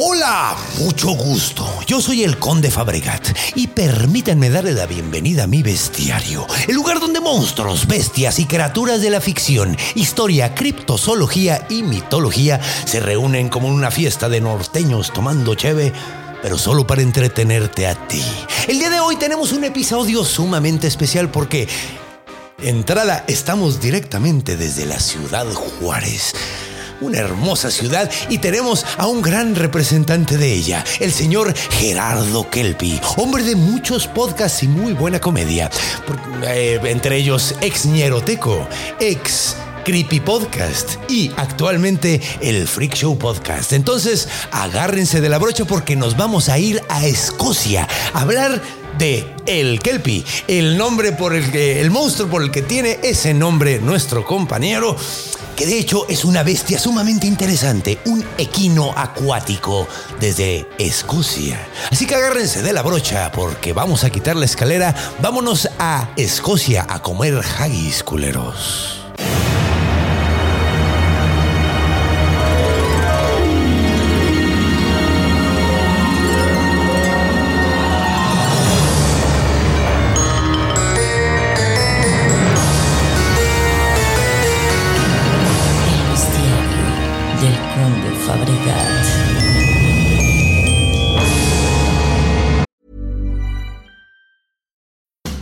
Hola, mucho gusto. Yo soy el Conde Fabregat y permítanme darle la bienvenida a mi bestiario, el lugar donde monstruos, bestias y criaturas de la ficción, historia, criptozoología y mitología se reúnen como en una fiesta de norteños tomando cheve pero solo para entretenerte a ti. El día de hoy tenemos un episodio sumamente especial porque, entrada, estamos directamente desde la ciudad Juárez una hermosa ciudad y tenemos a un gran representante de ella, el señor Gerardo Kelpi, hombre de muchos podcasts y muy buena comedia, eh, entre ellos ex Ñeroteco, ex Creepy Podcast y actualmente el Freak Show Podcast. Entonces, agárrense de la brocha porque nos vamos a ir a Escocia a hablar de El Kelpie, el nombre por el que, el monstruo por el que tiene ese nombre nuestro compañero que de hecho es una bestia sumamente interesante, un equino acuático desde Escocia. Así que agárrense de la brocha porque vamos a quitar la escalera, vámonos a Escocia a comer haggis culeros.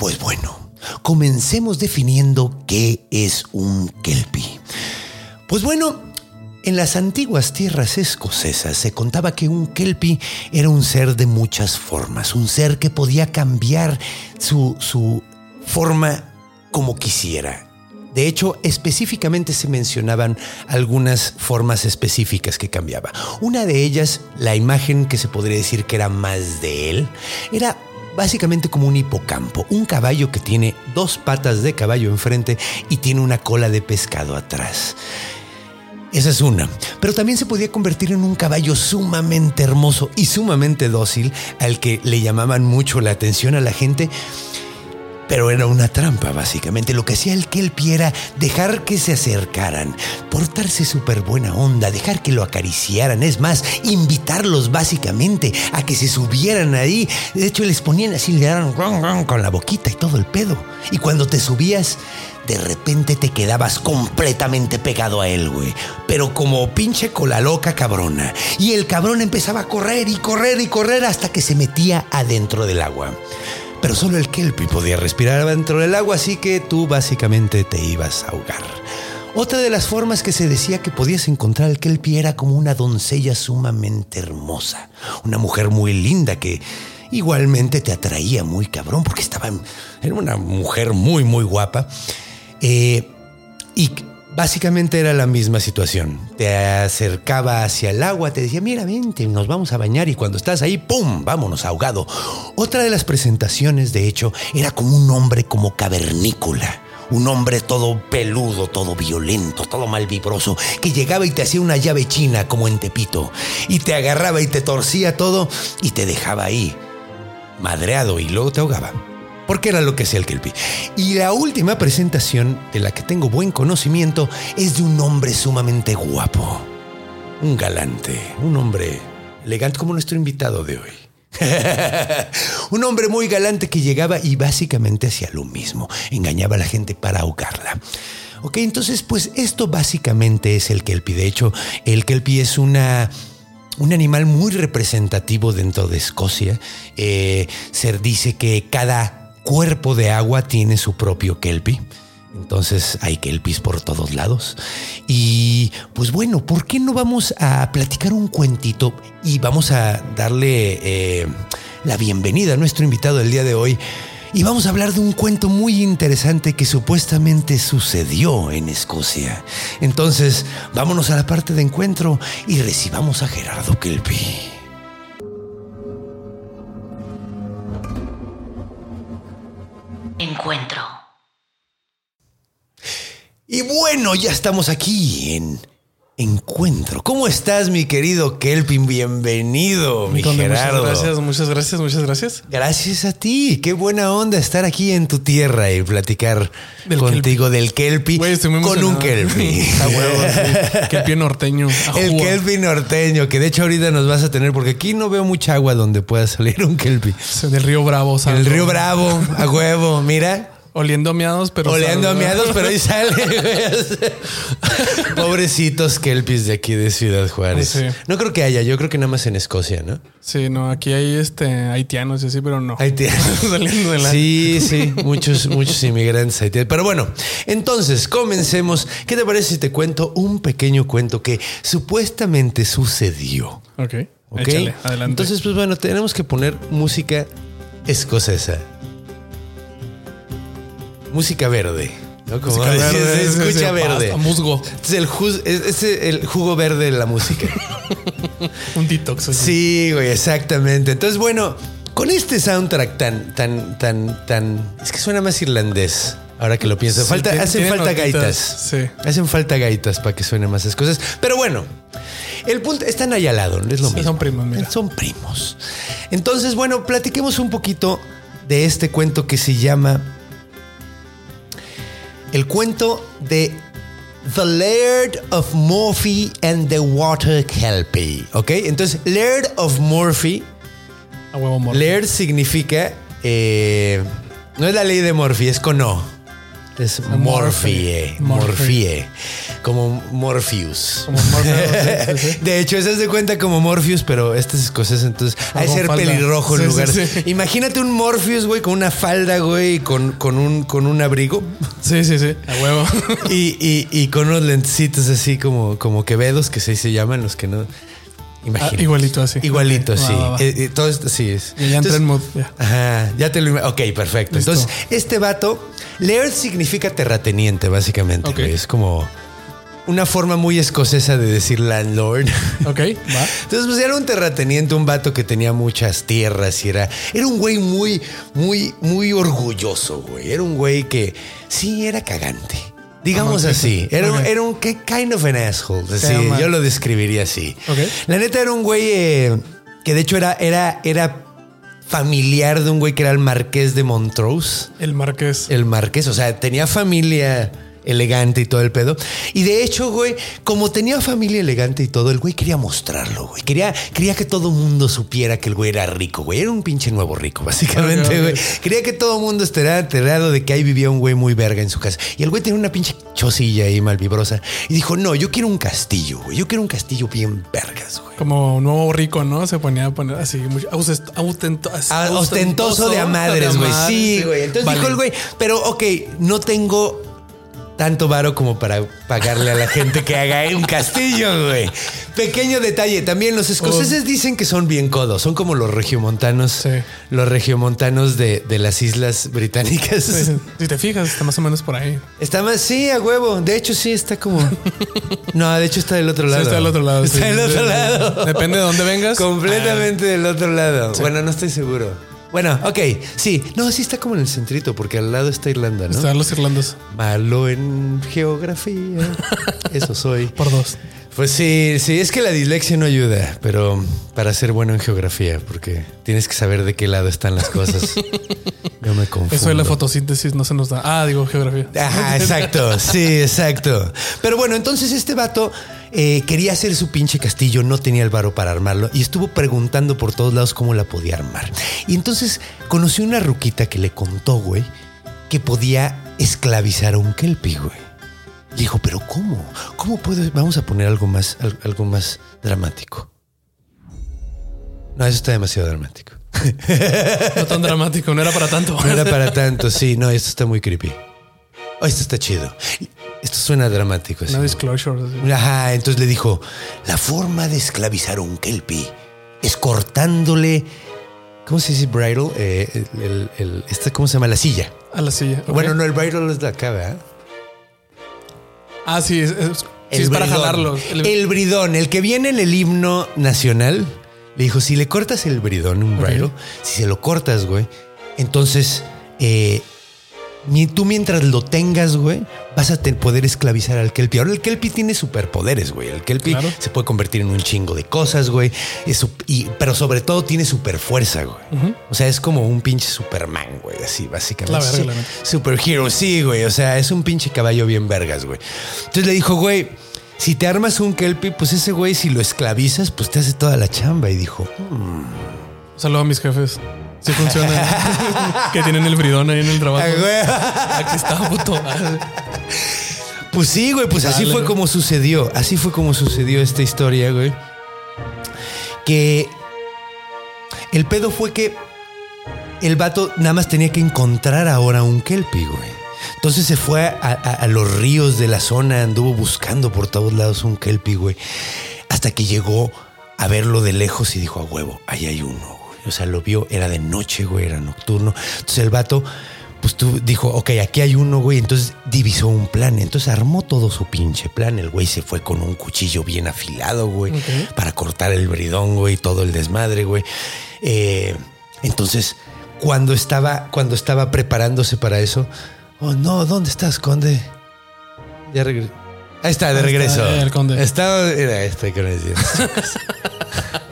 Pues bueno, comencemos definiendo qué es un kelpie. Pues bueno, en las antiguas tierras escocesas se contaba que un kelpie era un ser de muchas formas, un ser que podía cambiar su, su forma como quisiera. De hecho, específicamente se mencionaban algunas formas específicas que cambiaba. Una de ellas, la imagen que se podría decir que era más de él, era básicamente como un hipocampo, un caballo que tiene dos patas de caballo enfrente y tiene una cola de pescado atrás. Esa es una. Pero también se podía convertir en un caballo sumamente hermoso y sumamente dócil al que le llamaban mucho la atención a la gente pero era una trampa, básicamente. Lo que hacía el Kelpie era dejar que se acercaran, portarse súper buena onda, dejar que lo acariciaran. Es más, invitarlos básicamente a que se subieran ahí. De hecho, les ponían así, le daban con la boquita y todo el pedo. Y cuando te subías, de repente te quedabas completamente pegado a él, güey. Pero como pinche cola loca cabrona. Y el cabrón empezaba a correr y correr y correr hasta que se metía adentro del agua pero solo el kelpie podía respirar dentro del agua, así que tú básicamente te ibas a ahogar. Otra de las formas que se decía que podías encontrar al kelpie era como una doncella sumamente hermosa, una mujer muy linda que igualmente te atraía muy cabrón porque estaba, era una mujer muy, muy guapa. Eh, y Básicamente era la misma situación. Te acercaba hacia el agua, te decía, mira, vente, nos vamos a bañar y cuando estás ahí, ¡pum!, vámonos ahogado. Otra de las presentaciones, de hecho, era como un hombre como cavernícola. Un hombre todo peludo, todo violento, todo malvibroso, que llegaba y te hacía una llave china como en Tepito, y te agarraba y te torcía todo y te dejaba ahí, madreado y luego te ahogaba porque era lo que hacía el Kelpie. Y la última presentación de la que tengo buen conocimiento es de un hombre sumamente guapo, un galante, un hombre elegante como nuestro invitado de hoy. un hombre muy galante que llegaba y básicamente hacía lo mismo, engañaba a la gente para ahogarla. Ok, entonces pues esto básicamente es el Kelpie. De hecho, el Kelpie es una un animal muy representativo dentro de Escocia. Eh, se dice que cada cuerpo de agua tiene su propio kelpie. Entonces hay kelpies por todos lados. Y pues bueno, ¿por qué no vamos a platicar un cuentito y vamos a darle eh, la bienvenida a nuestro invitado del día de hoy? Y vamos a hablar de un cuento muy interesante que supuestamente sucedió en Escocia. Entonces, vámonos a la parte de encuentro y recibamos a Gerardo Kelpie. Encuentro. Y bueno, ya estamos aquí en Encuentro. ¿Cómo estás, mi querido Kelpin? Bienvenido, mi Gerardo. Muchas gracias, muchas gracias, muchas gracias. Gracias a ti. Qué buena onda estar aquí en tu tierra y platicar Del contigo del Kelpie estoy muy con un sí. Kelpie norteño. El jugo. Kelpie norteño, que de hecho ahorita nos vas a tener, porque aquí no veo mucha agua donde pueda salir un Kelpie. Sí, Del río Bravo, santo. el río Bravo, a huevo, mira. Oliendo miados, pero. Oleando a miados, pero ahí sale. Pobrecitos kelpies de aquí de Ciudad Juárez. Sí. No creo que haya, yo creo que nada más en Escocia, ¿no? Sí, no, aquí hay este haitianos y así, pero no. Tienes. Saliendo de la. Sí, sí, muchos, muchos inmigrantes haitianos. Pero bueno, entonces comencemos. ¿Qué te parece si te cuento un pequeño cuento que supuestamente sucedió? Ok. ¿Ok? Échale, adelante. Entonces, pues bueno, tenemos que poner música escocesa. Música verde. ¿no? Como Música verde, se escucha verde. pasta, musgo. Es el, es- el jugo verde de la música. Un detox. así. Sí, güey, exactamente. Entonces, bueno, con este soundtrack tan, tan, tan, tan. Es que suena más irlandés. Ahora que lo pienso. Falta, hacen falta gaitas. sí. Hacen falta gaitas para que suenen más esas cosas. Pero bueno, el punto están ahí al lado, no es lo Sí, mismo. son primos, mira. Son primos. Entonces, bueno, platiquemos un poquito de este cuento que se llama El cuento de The Laird of Morphy and the Water Kelpie. ¿Ok? Entonces, Laird of Morphy. A huevo. Laird significa. eh, no es la ley de Morphy, es con O. Es Morphie. Morphie. Como Morpheus. Como Morpheus, sí, sí, sí. De hecho, eso es de cuenta como Morpheus, pero este es escocés, entonces hay ser falda. pelirrojo en Sí, lugar. Imagínate un Morpheus, güey, con una falda, güey, y con, con, un, con un abrigo Sí, sí, sí. A huevo. y, y, y con unos lentecitos así como, como quevedos, que se llaman los que no. Ah, Imagínate. igualito así. Igualito, sí. va, va, va. Eh, eh, todo esto sí es. Y ya entré en mood. Ya. Ajá, ya te lo Ok, perfecto. Listo. Entonces, este vato, Laird significa terrateniente, básicamente. Ok. güey. Es como una forma muy escocesa de decir landlord. Ok, va. Entonces, pues era un terrateniente, un vato que tenía muchas tierras y era, era un güey muy, muy, muy orgulloso, güey. Era un güey que sí era cagante. Digamos Ajá, así, era, era un que- kind of an asshole. así, yo lo describiría así. Ok. La neta era un güey eh, que de hecho era, era, era familiar de un güey que era el marqués de Montrose El Marqués. el marqués, o sea, tenía familia elegante y todo el pedo. Y de hecho, güey, como tenía familia elegante y todo, el güey quería mostrarlo, güey. Quería, quería que todo mundo supiera que el güey era rico, güey. Era un pinche nuevo rico, básicamente, güey. Quería que todo mundo estuviera enterado de que ahí vivía un güey muy verga en su casa. Y el güey tenía una pinche chocilla ahí malvibrosa. Y dijo, no, yo quiero un castillo, güey. Yo quiero un castillo bien vergas, güey. Como nuevo rico, ¿no? Se ponía a poner así, muy austento- autento- Ah, ostentoso de a madres, güey. Sí, güey. Entonces Vale. dijo el güey, pero ok, no tengo tanto varo como para pagarle a la gente que haga un castillo, güey. Pequeño detalle, también los escoceses dicen que son bien codos, son como los regiomontanos, Sí. los regiomontanos de, de las islas británicas. Sí. Si te fijas, está más o menos por ahí. Está más, sí, a huevo. De hecho, sí, está como. No, de hecho está del otro Sí, lado. está del otro lado. Está del otro lado. Depende de dónde vengas. Completamente del otro lado. Bueno, no estoy seguro. Bueno, ok, sí. No, sí está como en el centrito, porque al lado está Irlanda, Ah, ¿no? Están los irlandos Malo en geografía. Eso soy. por dos. Pues sí, sí, es que la dislexia no ayuda, pero para ser bueno en geografía, porque tienes que saber de qué lado están las cosas. Yo me confundo. Eso de la fotosíntesis no se nos da. Ah, digo geografía. Ajá, exacto. Sí, exacto. Pero bueno, entonces este vato eh, quería hacer su pinche castillo, no tenía el varo para armarlo y estuvo preguntando por todos lados cómo la podía armar. Y entonces conoció una ruquita que le contó, güey, que podía esclavizar a un kelpie, güey. Y dijo, pero ¿cómo? ¿Cómo puedo? Vamos a poner algo más, al- algo más dramático. No, eso está demasiado dramático. No tan dramático, no era para tanto. No era para tanto, sí, no, esto está muy creepy. Oh, esto está chido. Esto suena dramático. No disclosure. Ajá, entonces le dijo, la forma de esclavizar a un kelpie es cortándole ¿Cómo se dice bridle? Eh, el, el- el- este, ¿Cómo se llama? La silla. A la silla. Bueno, no, el bridle es acá, ¿verdad? Ah, sí, es, es- sí, es para jalarlos. El, bridón, el que viene en el himno nacional, le dijo, si le cortas el bridón, un bridle, si se lo cortas, güey, entonces eh, tú mientras lo tengas, güey, vas a poder esclavizar al Kelpie. Ahora el Kelpie tiene superpoderes, güey. El Kelpie Claro. se puede convertir en un chingo de cosas, güey. Es y- pero sobre todo tiene super fuerza, güey. O sea, es como un pinche Superman, güey, así básicamente. Sí. Superhero, sí, güey. O sea, es un pinche caballo bien vergas, güey. Entonces le dijo, güey, si te armas un Kelpie, pues ese güey, si lo esclavizas, pues te hace toda la chamba. Y dijo, Saludo a mis jefes. Sí funciona. que tienen el bridón ahí en el trabajo. Aquí está, puto. Pues sí, güey, pues así fue güey. como sucedió. Así fue como sucedió esta historia, güey. Que el pedo fue que el vato nada más tenía que encontrar ahora un Kelpie, güey. Entonces se fue a, a- a los ríos de la zona, anduvo buscando por todos lados un Kelpie, güey. Hasta que llegó a verlo de lejos y dijo, a huevo, ahí hay uno. O sea, lo vio, era de noche, güey, era nocturno. Entonces el vato, pues tú dijo, ok, aquí hay uno, güey. Entonces divisó un plan. Entonces armó todo su pinche plan. El güey se fue con un cuchillo bien afilado, güey, para cortar el bridón, güey, todo el desmadre, güey. Eh, entonces, cuando estaba, cuando estaba preparándose para eso, oh no, ¿dónde estás, conde? Ya regresé. Ahí está, de Ahí está, regreso. el conde. Está, era este con el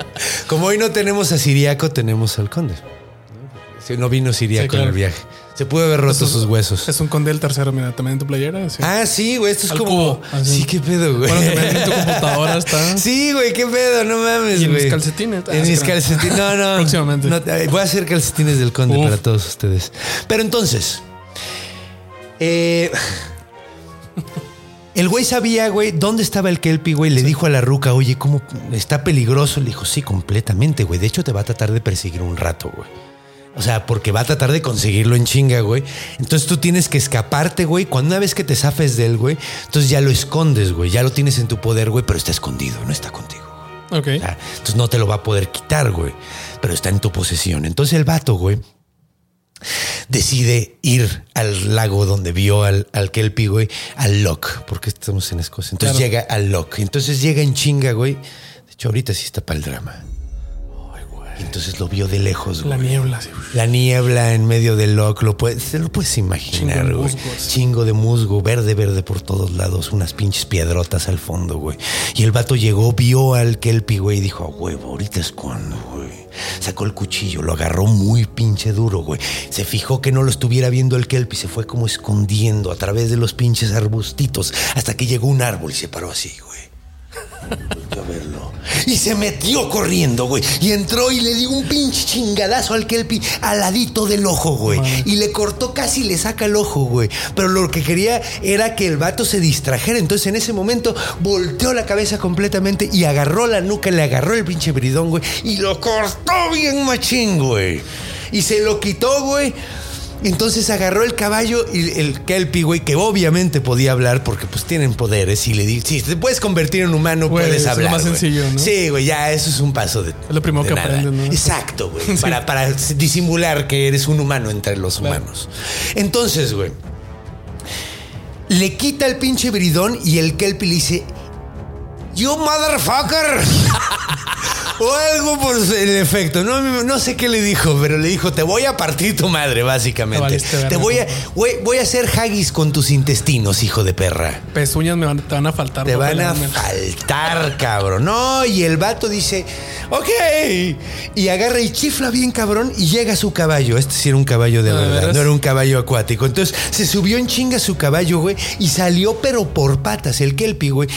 Como hoy no tenemos a Siriaco, tenemos al conde. ¿no? Si no vino Siriaco Sí, claro. en el viaje. Se pudo haber roto sus huesos. Es un conde del tercero, mira, también en tu playera. Sí. Ah, sí, güey, esto es Al como. así. Sí, qué pedo, güey. Bueno, también en tu computadora está. Sí, güey, qué pedo, no mames, Y en güey. mis calcetines. Ah, En mis calcetines. No, no. Próximamente. No, eh, voy a hacer calcetines del conde Uf. para todos ustedes. Pero entonces. eh, el güey sabía, güey, dónde estaba el Kelpie, güey. Le dijo a la ruca, oye, ¿cómo está peligroso? Le dijo, sí, completamente, güey. De hecho, te va a tratar de perseguir un rato, güey. O sea, porque va a tratar de conseguirlo en chinga, güey. Entonces tú tienes que escaparte, güey. Cuando una vez que te zafes de él, güey, entonces ya lo escondes, güey. Ya lo tienes en tu poder, güey, pero está escondido, no está contigo. Ok. O sea, entonces no te lo va a poder quitar, güey. Pero está en tu posesión. Entonces el vato, güey, decide ir al lago donde vio al, al Kelpie, güey, al Loch, porque estamos en Escocia. Entonces Claro. llega al Loch. Entonces llega en chinga, güey. De hecho, ahorita sí está para el drama. Y entonces lo vio de lejos, La güey. niebla, sí. La niebla en medio del lock, lo puedes, te lo puedes imaginar, güey. Chingo de musgo, verde, verde por todos lados, unas pinches piedrotas al fondo, güey. Y el vato llegó, vio al Kelpie, güey, y dijo, a huevo, ahorita es cuando, güey. Sacó el cuchillo, lo agarró muy pinche duro, güey. Se fijó que no lo estuviera viendo el Kelpie, se fue como escondiendo a través de los pinches arbustitos hasta que llegó un árbol y se paró así, güey. Volteó a verlo. Y se metió corriendo, güey. Y entró y le dio un pinche chingadazo al Kelpie al ladito del ojo, güey. Y le cortó casi le saca el ojo, güey. Pero lo que quería era que el vato se distrajera. Entonces en ese momento volteó la cabeza completamente y agarró la nuca, le agarró el pinche bridón, güey. Y lo cortó bien machín, güey. Y se lo quitó, güey. Entonces agarró el caballo y el Kelpie, güey, que obviamente podía hablar porque pues tienen poderes y le dijo, si te puedes convertir en humano, Güey, puedes es lo hablar. más güey". sencillo, ¿no? Sí, güey, ya eso es un paso de... Es lo primero que nada. aprendes, ¿no? Exacto, güey. Para, para disimular que eres un humano entre los Claro. humanos. Entonces, güey, le quita el pinche bridón y el Kelpie le dice, You motherfucker. O algo por el efecto. No, no sé qué le dijo, pero le dijo, te voy a partir tu madre, Te básicamente. Te voy a, voy a hacer haggis con tus intestinos, hijo de perra. Pezuñas me van, te van a faltar. Te van a faltar, cabrón. No, y el vato dice, ok. Y agarra y chifla bien, cabrón, y llega a su caballo. Este sí era un caballo de ¿Ah, de verdad, veras? no era un caballo acuático. Entonces se subió en chinga su caballo, güey, y salió, pero por patas. El Kelpie, güey,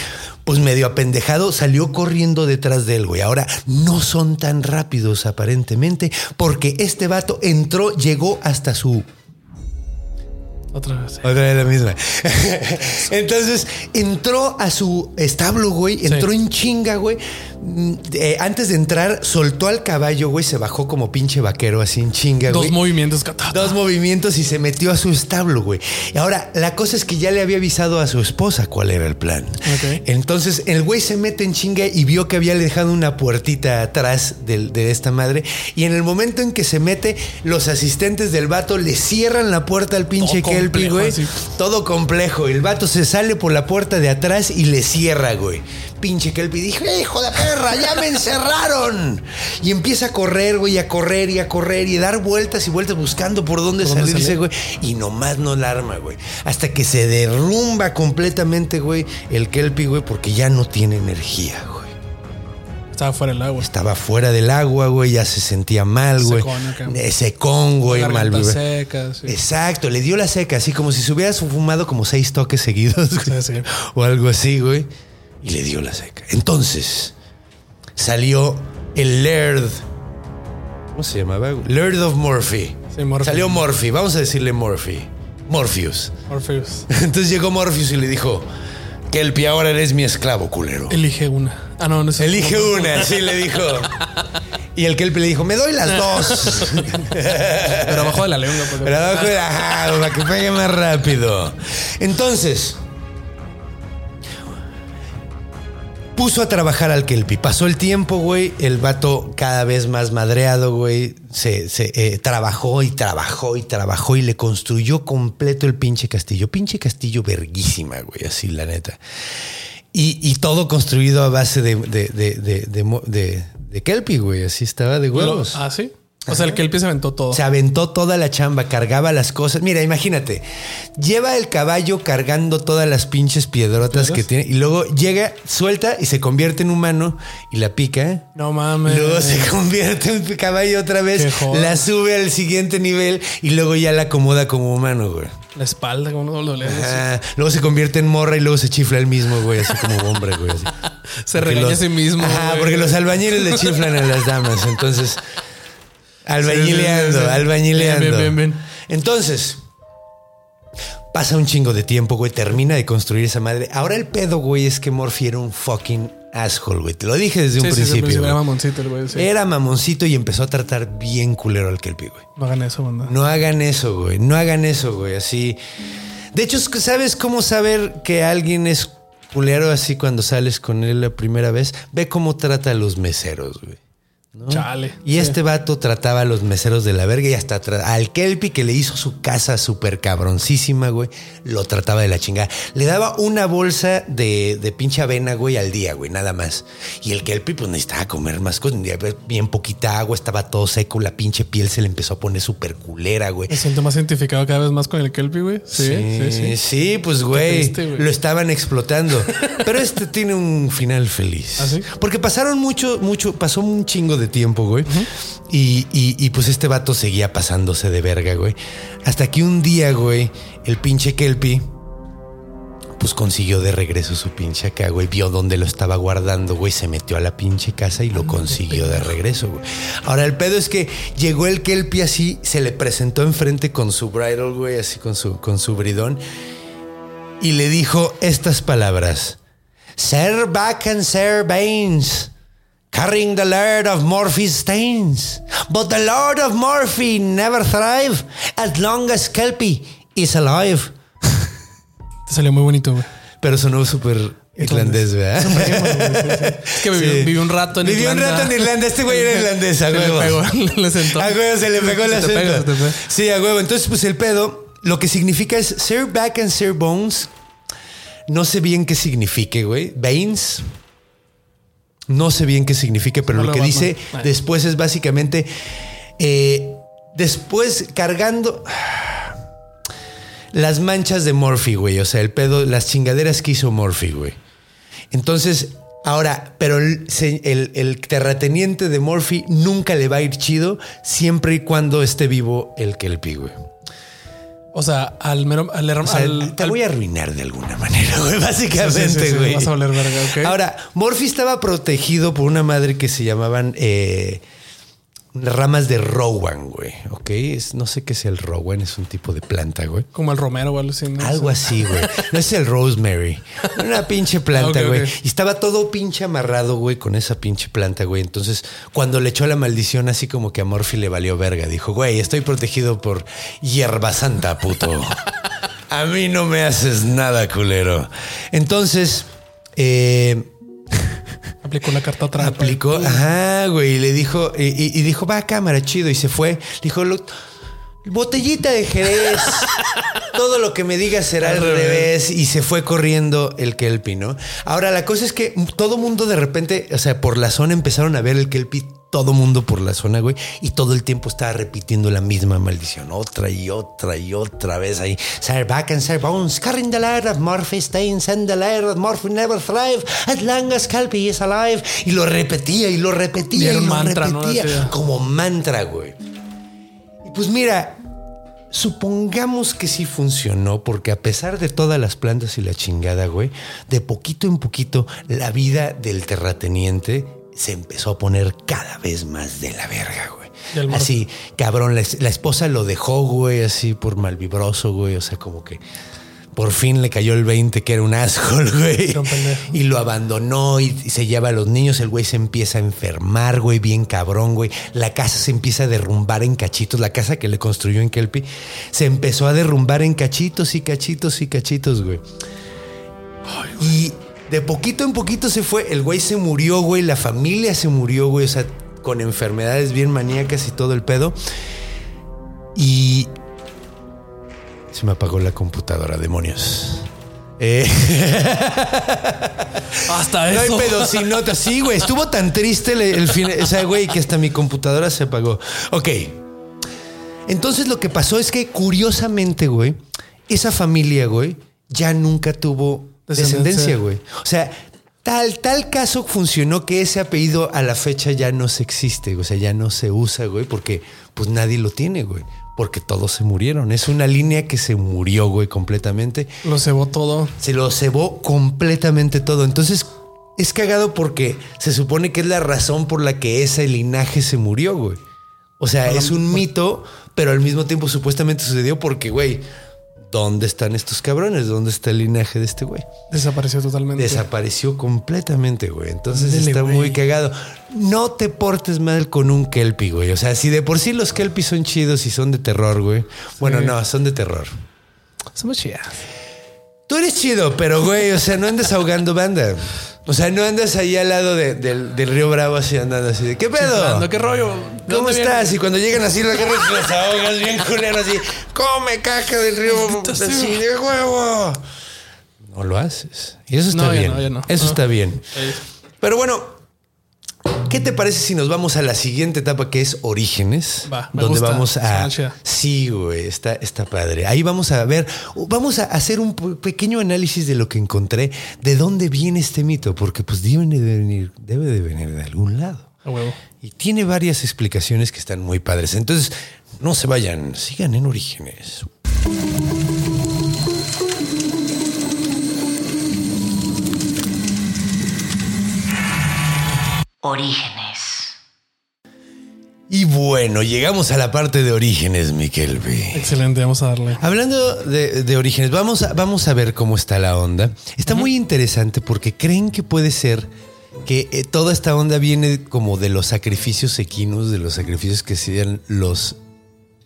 pues medio apendejado, salió corriendo detrás de él, güey. Ahora no son tan rápidos, aparentemente, porque este vato entró, llegó hasta su Otra vez. Otra vez la misma. Entonces entró a su establo, güey. Entró Sí. en chinga, güey. Mm, eh, antes de entrar, soltó al caballo, güey. Se bajó como pinche vaquero, así en chinga, Dos güey. movimientos. cata- Dos movimientos y se metió a su establo, güey. Y ahora, la cosa es que ya le había avisado a su esposa cuál era el plan. Ok. Entonces, el güey se mete en chinga y vio que había dejado una puertita atrás del- de, esta madre. Y en el momento en que se mete, los asistentes del vato le cierran la puerta al pinche Todo Güey. así. Todo complejo. El vato se sale por la puerta de atrás y le cierra, güey. Pinche Kelpie dijo, hijo de perra, ya me encerraron. Y empieza a correr, güey, a correr y a correr y a dar vueltas y vueltas buscando por dónde ¿Por dónde salirse, salir? güey. Y nomás no la arma, güey. Hasta que se derrumba completamente, güey, el Kelpie, güey, porque ya no tiene energía, güey. Estaba fuera del agua. Estaba fuera del agua, güey, ya se sentía mal, güey. Secón. Eh, Secón, güey, mal vibra- seca, sí. Exacto, le dio la seca, así como si se hubiera fumado como seis toques seguidos, güey. Sí, sí. O algo así, güey. Y le dio la seca. Entonces, salió el Laird. ¿Cómo se llamaba? güey? Laird of Morphy. Sí, Morphy. Salió Morphy, vamos a decirle Morphy. Morpheus. Orpheus. Entonces llegó Morpheus y le dijo: Kelpie, ahora eres mi esclavo, culero. Elige una. Ah, no, no es Elige una, así le dijo. Y el Kelpie le dijo: Me doy las dos. Pero abajo de la lengua. porque- Pero abajo de la ajá, para que pegue más rápido. Entonces, puso a trabajar al Kelpie. Pasó el tiempo, güey. El vato cada vez más madreado, güey. Se, se, eh, trabajó y trabajó y trabajó y le construyó completo el pinche castillo. Pinche castillo verguísima, güey. Así, la neta. Y, y todo construido a base de, de, de, de, Kelpie, güey. Así estaba de Lo- huevos. Ah, sí. O sea, el que el pie se aventó todo. Se aventó toda la chamba, cargaba las cosas. Mira, imagínate, lleva el caballo cargando todas las pinches piedrotas ¿Piedras? que tiene y luego llega, suelta y se convierte en humano y la pica. no mames. Luego se convierte en caballo otra vez, la sube al siguiente nivel y luego ya la acomoda como humano, güey. La espalda, como no lo lees. Ajá. Luego se convierte en morra y luego se chifla él mismo, güey, así como hombre, güey. así. Se Porque regaña los- a sí mismo. Porque los albañiles le chiflan a las damas. Entonces, albañileando, Sí, sí, sí, sí. albañileando. Bien, bien, bien. Entonces, pasa un chingo de tiempo, güey. Termina de construir esa madre. Ahora el pedo, güey, es que Morphy era un fucking asshole, güey. Te lo dije desde Sí, un sí, principio. era mamoncito el güey. sí. Era mamoncito y empezó a tratar bien culero al Kelpie, güey. No hagan eso, banda. No hagan eso, güey. No hagan eso, güey. Así. De hecho, ¿sabes cómo saber que alguien es culero así cuando sales con él la primera vez? Ve cómo trata a los meseros, güey. ¿No? Chale. Y este vato trataba a los meseros de la verga y hasta al Kelpie que le hizo su casa súper cabroncísima, güey, lo trataba de la chingada. Le daba una bolsa de, de pinche avena, güey, al día, güey, nada más. Y el Kelpie, pues necesitaba comer más cosas, bien poquita agua, estaba todo seco, la pinche piel se le empezó a poner súper culera, güey. Me siento más identificado cada vez más con el Kelpie, güey. Sí, sí, sí. Sí, pues güey, triste, güey. lo estaban explotando. Pero este tiene un final feliz. ¿Ah, sí? Porque pasaron mucho, mucho, pasó un chingo de tiempo, güey. y, y- y, pues este vato seguía pasándose de verga, güey. Hasta que un día, güey, el pinche Kelpie pues consiguió de regreso su pinche acá, güey. Vio dónde lo estaba guardando, güey. Se metió a la pinche casa y lo consiguió de regreso, güey. Ahora, el pedo es que llegó el Kelpie así, se le presentó enfrente con su bridle, güey, así con su, con su bridón. Y le dijo estas palabras. Sir back and Sir Baines, carrying the Lord of Morphy's stains. But the Lord of Morphy never thrive as long as Kelpie is alive. Te salió muy bonito, güey. Pero sonó súper irlandés, ¿verdad? Es que vivió, Sí. vivió un rato en Vivió un Irlanda. rato en Irlanda. Este güey era irlandés, a Se le huevo. pegó, le sentó. A huevo se le pegó el acento. pega, pega. Sí, a huevo. Entonces, pues el pedo, lo que significa es Sir Back and Sir Bones. No sé bien qué signifique, güey. Baines. No sé bien qué signifique, pero No lo que dice después es básicamente. eh, después cargando. Las manchas de Morphy, güey. O sea, el pedo, las chingaderas que hizo Morphy, güey. Entonces, ahora, pero el, se- el- el terrateniente de Morphy nunca le va a ir chido siempre y cuando esté vivo el Kelpie, güey. O sea, al mero. Al, O sea, al- te al- voy a arruinar de alguna manera, güey, Sí, sí, básicamente, sí, güey. vas a oler verga, ok. Ahora, Morphy estaba protegido por una madre que se llamaban. eh, ramas de rowan, güey. Ok, es, no sé qué es el rowan, es un tipo de planta, güey. Como el romero o algo así. ¿no? Algo así, güey. No es el rosemary. Una pinche planta, güey. Y estaba todo pinche amarrado, güey, con esa pinche planta, güey. Entonces, cuando le echó la maldición, así como que a Morphy le valió verga. Dijo, güey, estoy protegido por hierba santa, puto. A mí no me haces nada, culero. Entonces, eh, Aplicó la carta trampa. aplicó, ajá, güey, y le dijo, y, y- y dijo, va cámara, chido, y se fue. Dijo, "Lo- botellita de Jerez, todo lo que me digas será al Al revés. revés. Y se fue corriendo el Kelpie, ¿no? Ahora, la cosa es que todo mundo de repente, o sea, por la zona empezaron a ver el Kelpie, todo mundo por la zona, güey, y todo el tiempo estaba repitiendo la misma maldición, otra y otra y otra vez ahí. Sir back and Sir Bones, carrying the light Murphy stains and the light Murphy never thrive as long as is alive. Y lo repetía y lo repetía Y y lo mantra, ¿no? repetía Decía. como mantra, güey. Y pues mira, supongamos que sí funcionó, porque a pesar de todas las plantas y la chingada, güey, de poquito en poquito la vida del terrateniente se empezó a poner cada vez más de la verga, güey. Así, cabrón, la, la esposa lo dejó, güey, así por malvibroso, güey, o sea, como que... Por fin le cayó el 20 que era un asco, güey. Y lo abandonó y, y se lleva a los niños. El güey se empieza a enfermar, güey, bien cabrón, güey. La casa se empieza a derrumbar en cachitos. La casa que le construyó en Kelpie se empezó a derrumbar en cachitos y cachitos y cachitos, güey. Y de poquito en poquito se fue. El güey se murió, güey. La familia se murió, güey. O sea, con enfermedades bien maníacas y todo el pedo. Y se me apagó la computadora, demonios. Eh, Hasta no hay eso. pedo sin notas. Sí, güey. Estuvo tan triste el, el fin. O sea, güey, que hasta mi computadora se apagó. Ok. Entonces lo que pasó es que, curiosamente, güey, esa familia, güey, ya nunca tuvo Descendencia. güey. O sea, tal, tal caso funcionó que ese apellido a la fecha ya no se existe. O sea, ya no se usa, güey, porque pues nadie lo tiene, güey. Porque todos se murieron. Es una línea que se murió, güey, completamente Lo cebó todo. se lo cebó completamente todo. Entonces es cagado porque se supone que es la razón por la que ese linaje se murió, güey. O sea, es un mito, pero al mismo tiempo supuestamente sucedió porque, güey, ¿dónde están estos cabrones? ¿Dónde está el linaje de este güey? Desapareció totalmente. Desapareció completamente, güey. Entonces está güey. muy cagado. No te portes mal con un Kelpie, güey. O sea, si de por sí los Kelpie son chidos y son de terror, güey. Bueno, no, son de terror. Somos chidas. Tú eres chido, pero güey, o sea, no andas ahogando banda. O sea, no andas ahí al lado de- del, del río Bravo así andando así de ¿qué pedo? ¿Qué rollo? ¿De ¿Cómo estás? viene? Y cuando llegan así los guerreros los ahogas bien culero así, come caca del río así de huevo. No lo haces. Y eso está No, bien. no, ya no. Eso está bien. Pero bueno, ¿qué te parece si nos vamos a la siguiente etapa que es Orígenes? Va, me donde gusta. vamos a. Sí, güey, está, está padre. Ahí vamos a ver, vamos a hacer un pe- pequeño análisis de lo que encontré, de dónde viene este mito, porque pues debe de venir, debe de venir de algún lado. A huevo. Y tiene varias explicaciones que están muy padres. Entonces, no se vayan, sigan en Orígenes. Orígenes. Y bueno, llegamos a la parte de Orígenes, Miquel B. Excelente, vamos a darle. Hablando de, de orígenes, vamos a, vamos a ver cómo está la onda. Está muy interesante porque creen que puede ser que eh, toda esta onda viene como de los sacrificios equinos, de los sacrificios que hacían los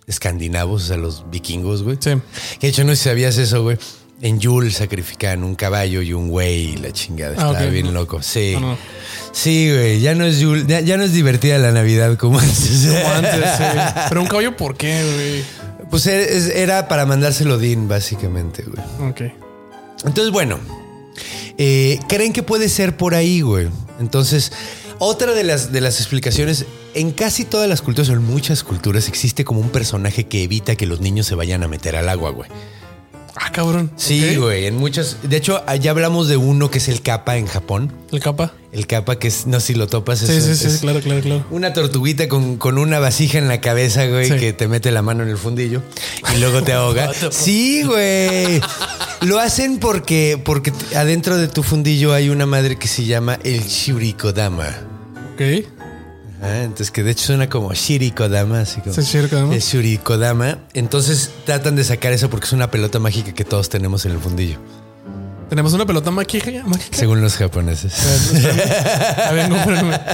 escandinavos, o sea, los vikingos, güey. Sí. Que de hecho no sé si sabías eso, güey. En Yule sacrificaban un caballo y un güey y la chingada. Ah, Estaba bien No. loco. Sí. No, no. Sí, güey. Ya no es Yule, ya, ya no es divertida la Navidad como antes. Como antes, sí. Pero un caballo, ¿por qué, güey? Pues era, es- era para mandárselo Dean, básicamente, güey. Ok. Entonces, bueno, eh, creen que puede ser por ahí, güey. Entonces, otra de las, de las explicaciones, en casi todas las culturas o en muchas culturas existe como un personaje que evita que los niños se vayan a meter al agua, güey. Ah, cabrón. Sí, güey, en muchas... De hecho, ya hablamos de uno que es el capa en Japón. ¿El capa? El capa que es, no si lo topas. Sí, es- sí, sí, es claro, claro, claro. Una tortuguita con, con una vasija en la cabeza, güey, Sí. que te mete la mano en el fundillo y luego te ahoga. sí, güey. Lo hacen porque, porque adentro de tu fundillo hay una madre que se llama el Shurikodama. Ok. Ah, entonces, que de hecho suena como Shirikodama, así como. Sí, Shirikodama. Es Shurikodama. Entonces tratan de sacar eso porque es una pelota mágica que todos tenemos en el fundillo, Tenemos una pelota mágica. mágica. según los japoneses. A ver, cómprame.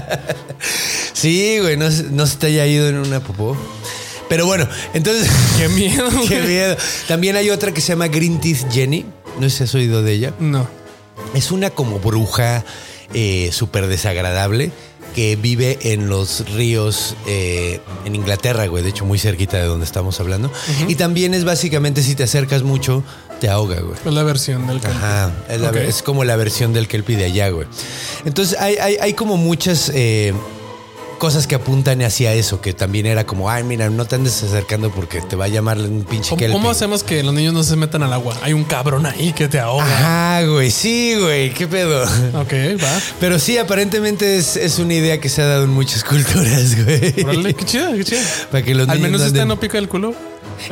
Sí, güey, no, se- no se te haya ido en una popó. Pero bueno, entonces. Qué miedo. Qué güey. miedo. También hay otra que se llama Green Teeth Jenny. No sé si has oído de ella. No. Es una como bruja eh, súper desagradable que vive en los ríos eh, en Inglaterra, güey. De hecho, muy cerquita de donde estamos hablando. Y también es básicamente si te acercas mucho, te ahoga, güey. Es la versión del Kelpie. Ajá, es, la- Ok. es como la versión del Kelpie de allá, güey. Entonces hay, hay, hay como muchas eh, cosas que apuntan hacia eso, que también era como, ay, mira, no te andes acercando porque te va a llamar un pinche ¿Cómo, cómo hacemos que los niños no se metan al agua? Hay un cabrón ahí que te ahoga. Ajá, güey, sí, güey, qué pedo. Ok, va. Pero sí, aparentemente es, es una idea que se ha dado en muchas culturas, güey. Órale, qué chido, qué chido. Para que los Al niños menos no esta no pica el culo.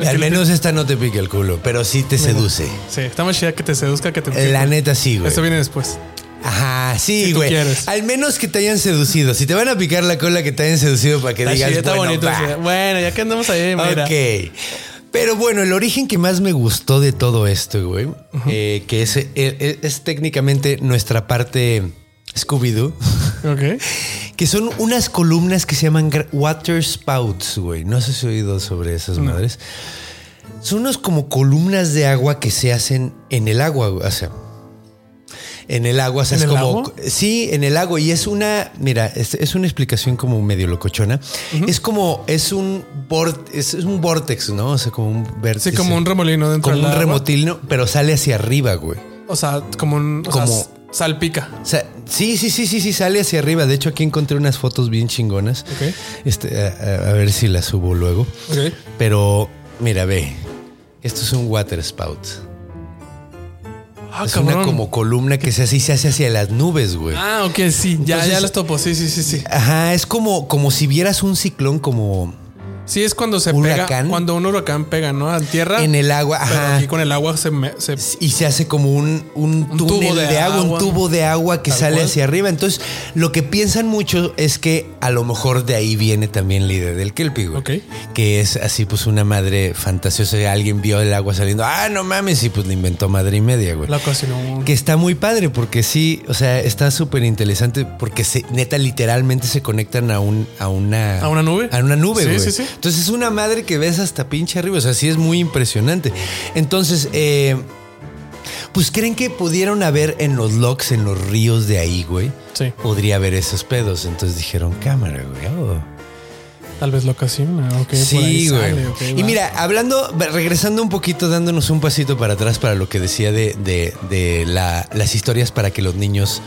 El Al Kelpie. menos esta no te pica el culo, pero sí te seduce. Sí, está más chida que te seduzca que te La neta sí, güey. Esto viene después. Ajá, sí, güey. Al menos que te hayan seducido. Si te van a picar la cola, que te hayan seducido para que digas, está bueno, bonito. Bueno, ya que andamos ahí, mira. Ok. Pero bueno, el origen que más me gustó de todo esto, güey, eh, que es, eh, es técnicamente nuestra parte Scooby-Doo, Ok. que son unas columnas que se llaman water spouts, güey. No sé si he oído sobre esas madres. Son unos como columnas de agua que se hacen en el agua, güey. O sea, en el agua, o sea, ¿En es el como. Sí, en el agua. Y es una. Mira, es, es una explicación como medio locochona. Es como. Es un, es, es un vortex, ¿no? O sea, como un vértice. Sí, como un remolino dentro Como del un remolino, pero sale hacia arriba, güey. O sea, como un. o sea, Como- salpica. O sea, sí, sí, sí, sí, sí, sale hacia arriba. De hecho, aquí encontré unas fotos bien chingonas. Ok. Este, a, a- ver si las subo luego. Ok. Pero, mira, ve. Esto es un water spout. Ah, es cabrón. una como columna que se hace y se hace hacia las nubes, güey. Ah, ok, sí. Ya, Entonces- ya los topo. Sí, sí, sí, sí. Ajá, es como, como si vieras un ciclón como Sí, es cuando se Huracán. pega. Cuando un huracán pega, ¿no? A tierra. en el agua. Pero Ajá. aquí con el agua se, me- se y se hace como un, un Un túnel tubo de, de agua, un tubo de agua que sale cual. hacia arriba. Entonces, lo que piensan mucho es que a lo mejor de ahí viene también la idea del Kelpie, güey. Ok. Que es así, pues una madre fantasiosa. Alguien vio el agua saliendo. Ah, no mames. Y pues le inventó madre y media, güey. la ocasionó. Que está muy padre porque sí, o sea, está súper interesante porque se, neta literalmente se conectan a un a una ¿A una nube? A una nube, Sí, güey. sí, sí. Entonces es una madre que ves hasta pinche arriba, o sea, sí es muy impresionante. Entonces, eh, pues creen que pudieron haber en los logs, en los ríos de ahí, güey. Sí. Podría haber esos pedos. Entonces dijeron, cámara, güey. oh". Tal vez lo ocasiona. Ok, por ahí Sí, güey. sale, y va. mira, hablando, regresando un poquito, dándonos un pasito para atrás para lo que decía de, de- de la- las historias para que los niños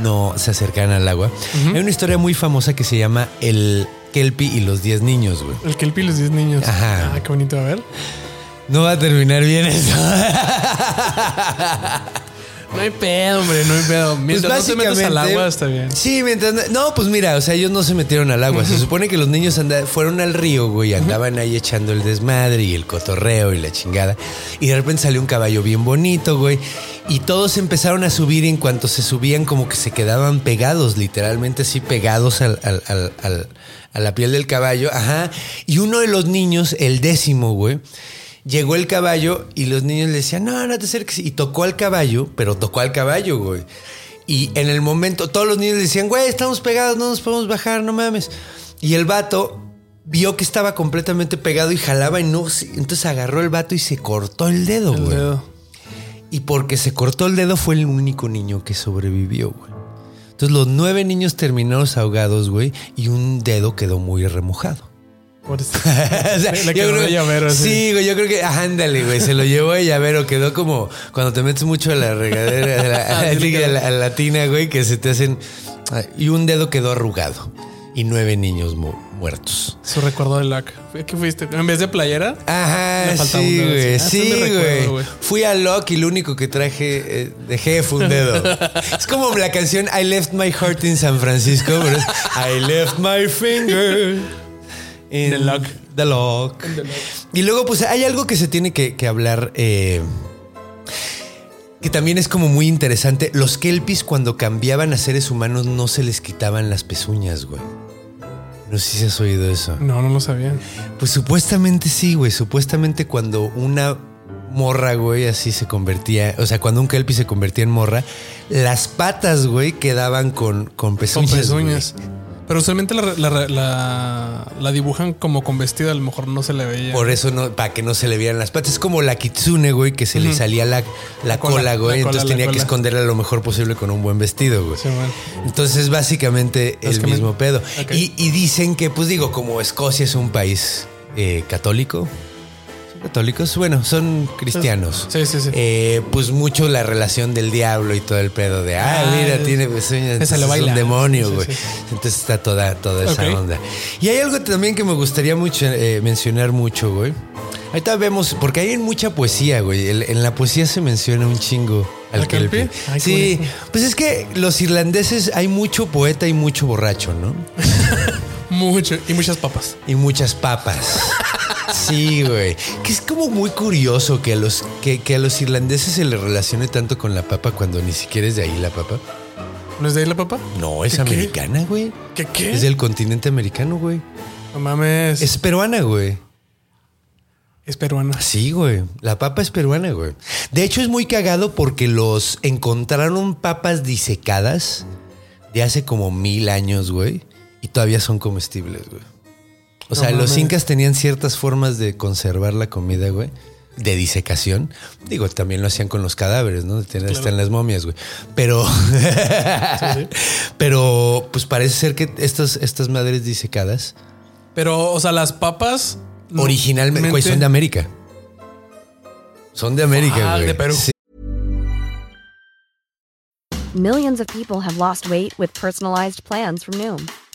no se acercaran al agua. Hay una historia muy famosa que se llama El Kelpie y los 10 niños, güey. El Kelpie y los 10 niños. Ajá. Ah, qué bonito. A ver. No va a terminar bien eso. No hay pedo, hombre. No hay pedo. Mientras no te metas al agua, está bien. Pues Sí, mientras no, pues mira, o sea, ellos no se metieron al agua. Se supone que los niños anda- fueron al río, güey, andaban ahí echando el desmadre y el cotorreo y la chingada. Y de repente salió un caballo bien bonito, güey. Y todos empezaron a subir y en cuanto se subían, como que se quedaban pegados, literalmente así pegados al- al- al- al- a la piel del caballo. Ajá. Y uno de los niños, el décimo, güey. Llegó el caballo y los niños le decían, no, no te acerques. Y tocó al caballo, pero tocó al caballo, güey. Y en el momento, todos los niños le decían, güey, estamos pegados, no nos podemos bajar, no mames. Y el vato vio que estaba completamente pegado y jalaba y no. Entonces agarró el vato y se cortó el dedo, El güey. dedo. Y porque se cortó el dedo fue el único niño que sobrevivió, güey. Entonces los nueve niños terminaron ahogados, güey, y un dedo quedó muy remojado. Por eso. O sea, Le yo quedó creo- llavero. Sí, güey, yo creo que, ah, ándale, güey, se lo llevó de llavero, quedó como cuando te metes mucho a la regadera, a la, a la- Así le quedó. a la- a la tina, güey, que se te hacen, ah, y un dedo quedó arrugado y nueve niños mu- muertos. Su recuerdo del LAC. ¿Qué fuiste? En vez de playera. Ajá, sí, güey, sí. Ah, güey. Fui a Lock y lo único que traje, eh, dejé fue un dedo. es como la canción I Left My Heart in San Francisco, pero es I Left My Finger in The lock. The lock. Y luego, pues hay algo que se tiene que, que hablar. eh, que también es como muy interesante. Los kelpies, cuando cambiaban a seres humanos, no se les quitaban las pezuñas, güey. No sé si has oído eso. No, no lo sabía. Pues supuestamente sí, güey. Supuestamente cuando una morra, güey, así se convertía, o sea, cuando un kelpie se convertía en morra, las patas, güey, quedaban con, con Con pezuñas. pezuñas. Pero usualmente la, la- la- la dibujan como con vestido, a lo mejor no se le veía. Por eso no, para que no se le vieran las patas. Es como la kitsune, güey, que se le salía la, la cola, cola, la güey. cola, entonces tenía que esconderla lo mejor posible con un buen vestido, güey. Sí, bueno. Entonces, básicamente el Básicamente. mismo pedo. Y, y dicen que, pues digo, como Escocia es un país eh, católico. ¿Son católicos? Bueno, son cristianos. Sí, sí, sí. Eh, pues mucho la relación del diablo y todo el pedo de, ah, Ah, mira, tiene esa entonces es un demonio, Sí, güey. sí. Entonces está toda, toda esa onda. Y hay algo también que me gustaría mucho eh, mencionar mucho, güey. Ahorita vemos, porque hay en mucha poesía, güey. En la poesía se menciona un chingo al ¿Al kelpie? Sí, pues es que los irlandeses hay mucho poeta y mucho borracho, ¿no? Mucho. Y muchas papas. Y muchas papas. Sí, güey. Que es como muy curioso que a los, que, que a los irlandeses se les relacione tanto con la papa cuando ni siquiera es de ahí la papa. ¿No es de ahí la papa? No, es ¿Qué, qué? americana, güey. ¿Qué qué? Es del continente americano, güey. No mames. Es peruana, güey. Es peruana. Sí, güey. La papa es peruana, güey. De hecho, es muy cagado porque los encontraron papas disecadas de hace como mil años, güey. Y todavía son comestibles, güey. O No sea, los incas tenían ciertas formas de conservar la comida, güey. De disecación. Digo, también lo hacían con los cadáveres, ¿no? Tienen- Están las momias, güey. Pero. Pero, pues parece ser que estas, estas madres disecadas Pero, o sea, las papas. originalmente, güey, son de América. Son de América, Ah, güey. de Perú. Sí. Millions of people have lost weight with personalized plans from Noom,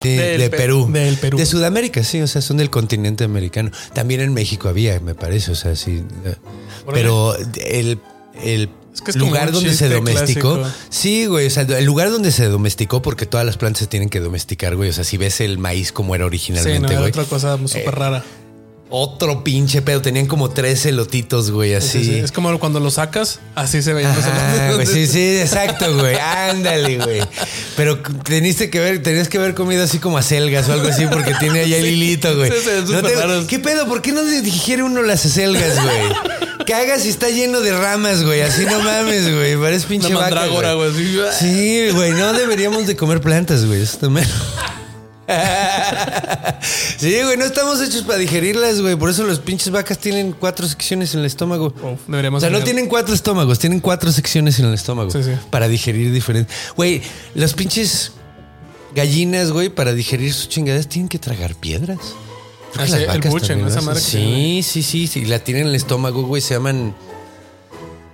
De, de Pe- Perú. del Perú. De Sudamérica, sí, o sea, son del continente americano. También en México había, me parece, o sea, sí. eh. Pero el, el Es que es como lugar donde se domesticó. clásico. Sí, güey, o sea, el lugar donde se domesticó, porque todas las plantas se tienen que domesticar, güey. O sea, si ves el maíz como era Sí, no, originalmente, era güey. otra cosa súper rara. Otro pinche pedo. Tenían como tres elotitos, güey, así. Sí, sí, Es como cuando lo sacas, así se veía. Ajá, güey, sí, sí, exacto, güey. Ándale, güey. Pero teniste que ver, tenías que haber comido así como acelgas o algo así porque tiene ahí el hilito, güey. Sí, No te-. ¿Qué pedo? ¿Por qué no digiere uno las acelgas, güey? Cagas y está lleno de ramas, güey. Así no mames, güey. Parece pinche Una vaca, güey. Sí, güey, no deberíamos de comer plantas, güey. Eso también. Sí, güey, no estamos hechos para digerirlas, güey. Por eso los pinches vacas tienen cuatro secciones en el estómago. Uf, deberíamos O sea, no tienen cuatro estómagos, tienen cuatro secciones en el estómago. Sí, sí. Para digerir diferente. Güey, las pinches gallinas, güey, para digerir sus chingaderas tienen que tragar piedras. Ah, sí, el buche, ¿no? Esa que Sí, sí, sí, sí. La tienen en el estómago, güey. Se llaman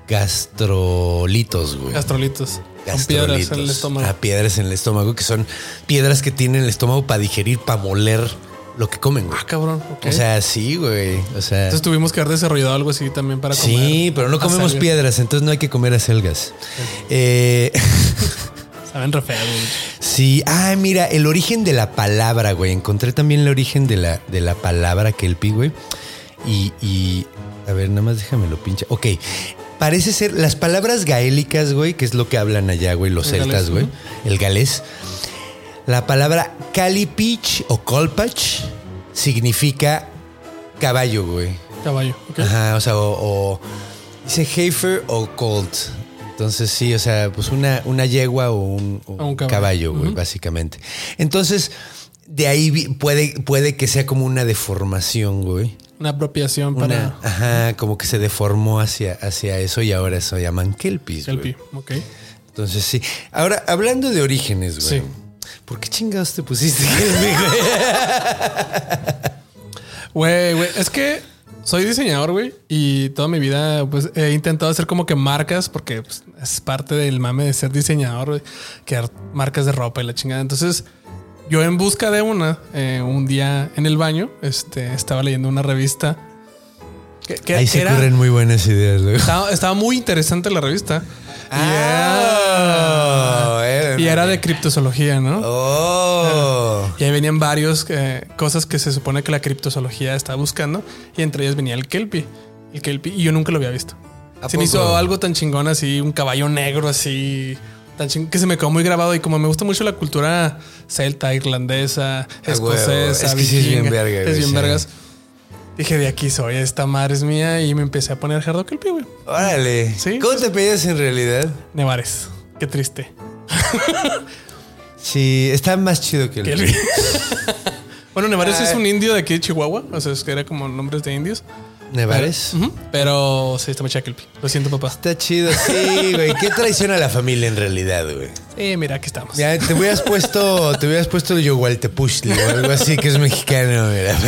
gastrolitos, güey. Gastrolitos. Piedras en el estómago. Ah, piedras en el estómago, que son piedras que tienen el estómago para digerir, para moler lo que comen, güey. Ah, cabrón. O sea, sí, güey. O sea. Entonces tuvimos que haber desarrollado algo así también para comer. Sí, pero no comemos acelgas. piedras, entonces no hay que comer acelgas. Eh, Saben re feo, güey. sí, ah, mira, el origen de la palabra, güey. Encontré también el origen de la, de la palabra kelpie, güey. Y, y, a ver, nada más déjame lo pinche. Ok, parece ser las palabras gaélicas, güey, que es lo que hablan allá, güey, los El celtas, güey. El galés. La palabra calipich o colpach significa caballo, güey. Caballo. ok. Ajá, o sea, o, o dice heifer o colt. Entonces sí, o sea, pues una, una yegua o un, un O un caballo. güey, básicamente. Entonces, de ahí puede, puede que sea como una deformación, güey. Una apropiación Una, para ajá, como que se deformó hacia, hacia eso y ahora se llaman kelpies, el güey. pi. Ok. Entonces sí. Ahora, hablando de orígenes, güey. Sí. ¿Por qué chingados te pusiste kelpie, güey? Güey, güey. Es que soy diseñador, güey. Y toda mi vida, pues he intentado hacer como que marcas, porque pues, es parte del mame de ser diseñador, güey. Crear marcas de ropa y la chingada. Entonces, yo en busca de una, eh, un día en el baño, este, estaba leyendo una revista. Que, que Ahí se era- ocurren muy buenas ideas. luego. estaba, estaba muy interesante la revista. Ah, y, era, era- y era de criptozoología, ¿no? Oh. Y ahí venían varios eh, cosas que se supone que la criptozoología está buscando. Y entre ellas venía el Kelpie. El Kelpie. Y yo nunca lo había visto. ¿A Se me hizo algo tan chingón así, un caballo negro así. Tan chingón que se me quedó muy grabado. Y como me gusta mucho la cultura celta, irlandesa, escocesa, Es que sí es bien vikinga, verga, Es güey, bien sí. vergas. Dije, de aquí soy, esta madre es mía. Y me empecé a poner Gerardo Kelpie, güey. Órale. Sí. ¿Cómo te pedías en realidad? Nevares. Qué triste. Sí, está más chido que el. Kelpie. bueno, Nevares Ah. es un indio de aquí de Chihuahua. O sea, es que era como nombres de indios. ¿Nevares? Pero sí, está muy. Lo siento, papá. Está chido, sí, güey. Qué traición a la familia en realidad, güey. Sí, mira, aquí estamos. Ya te hubieras puesto, te hubieras puesto Yogualtepuchtli o algo así que es mexicano, mira.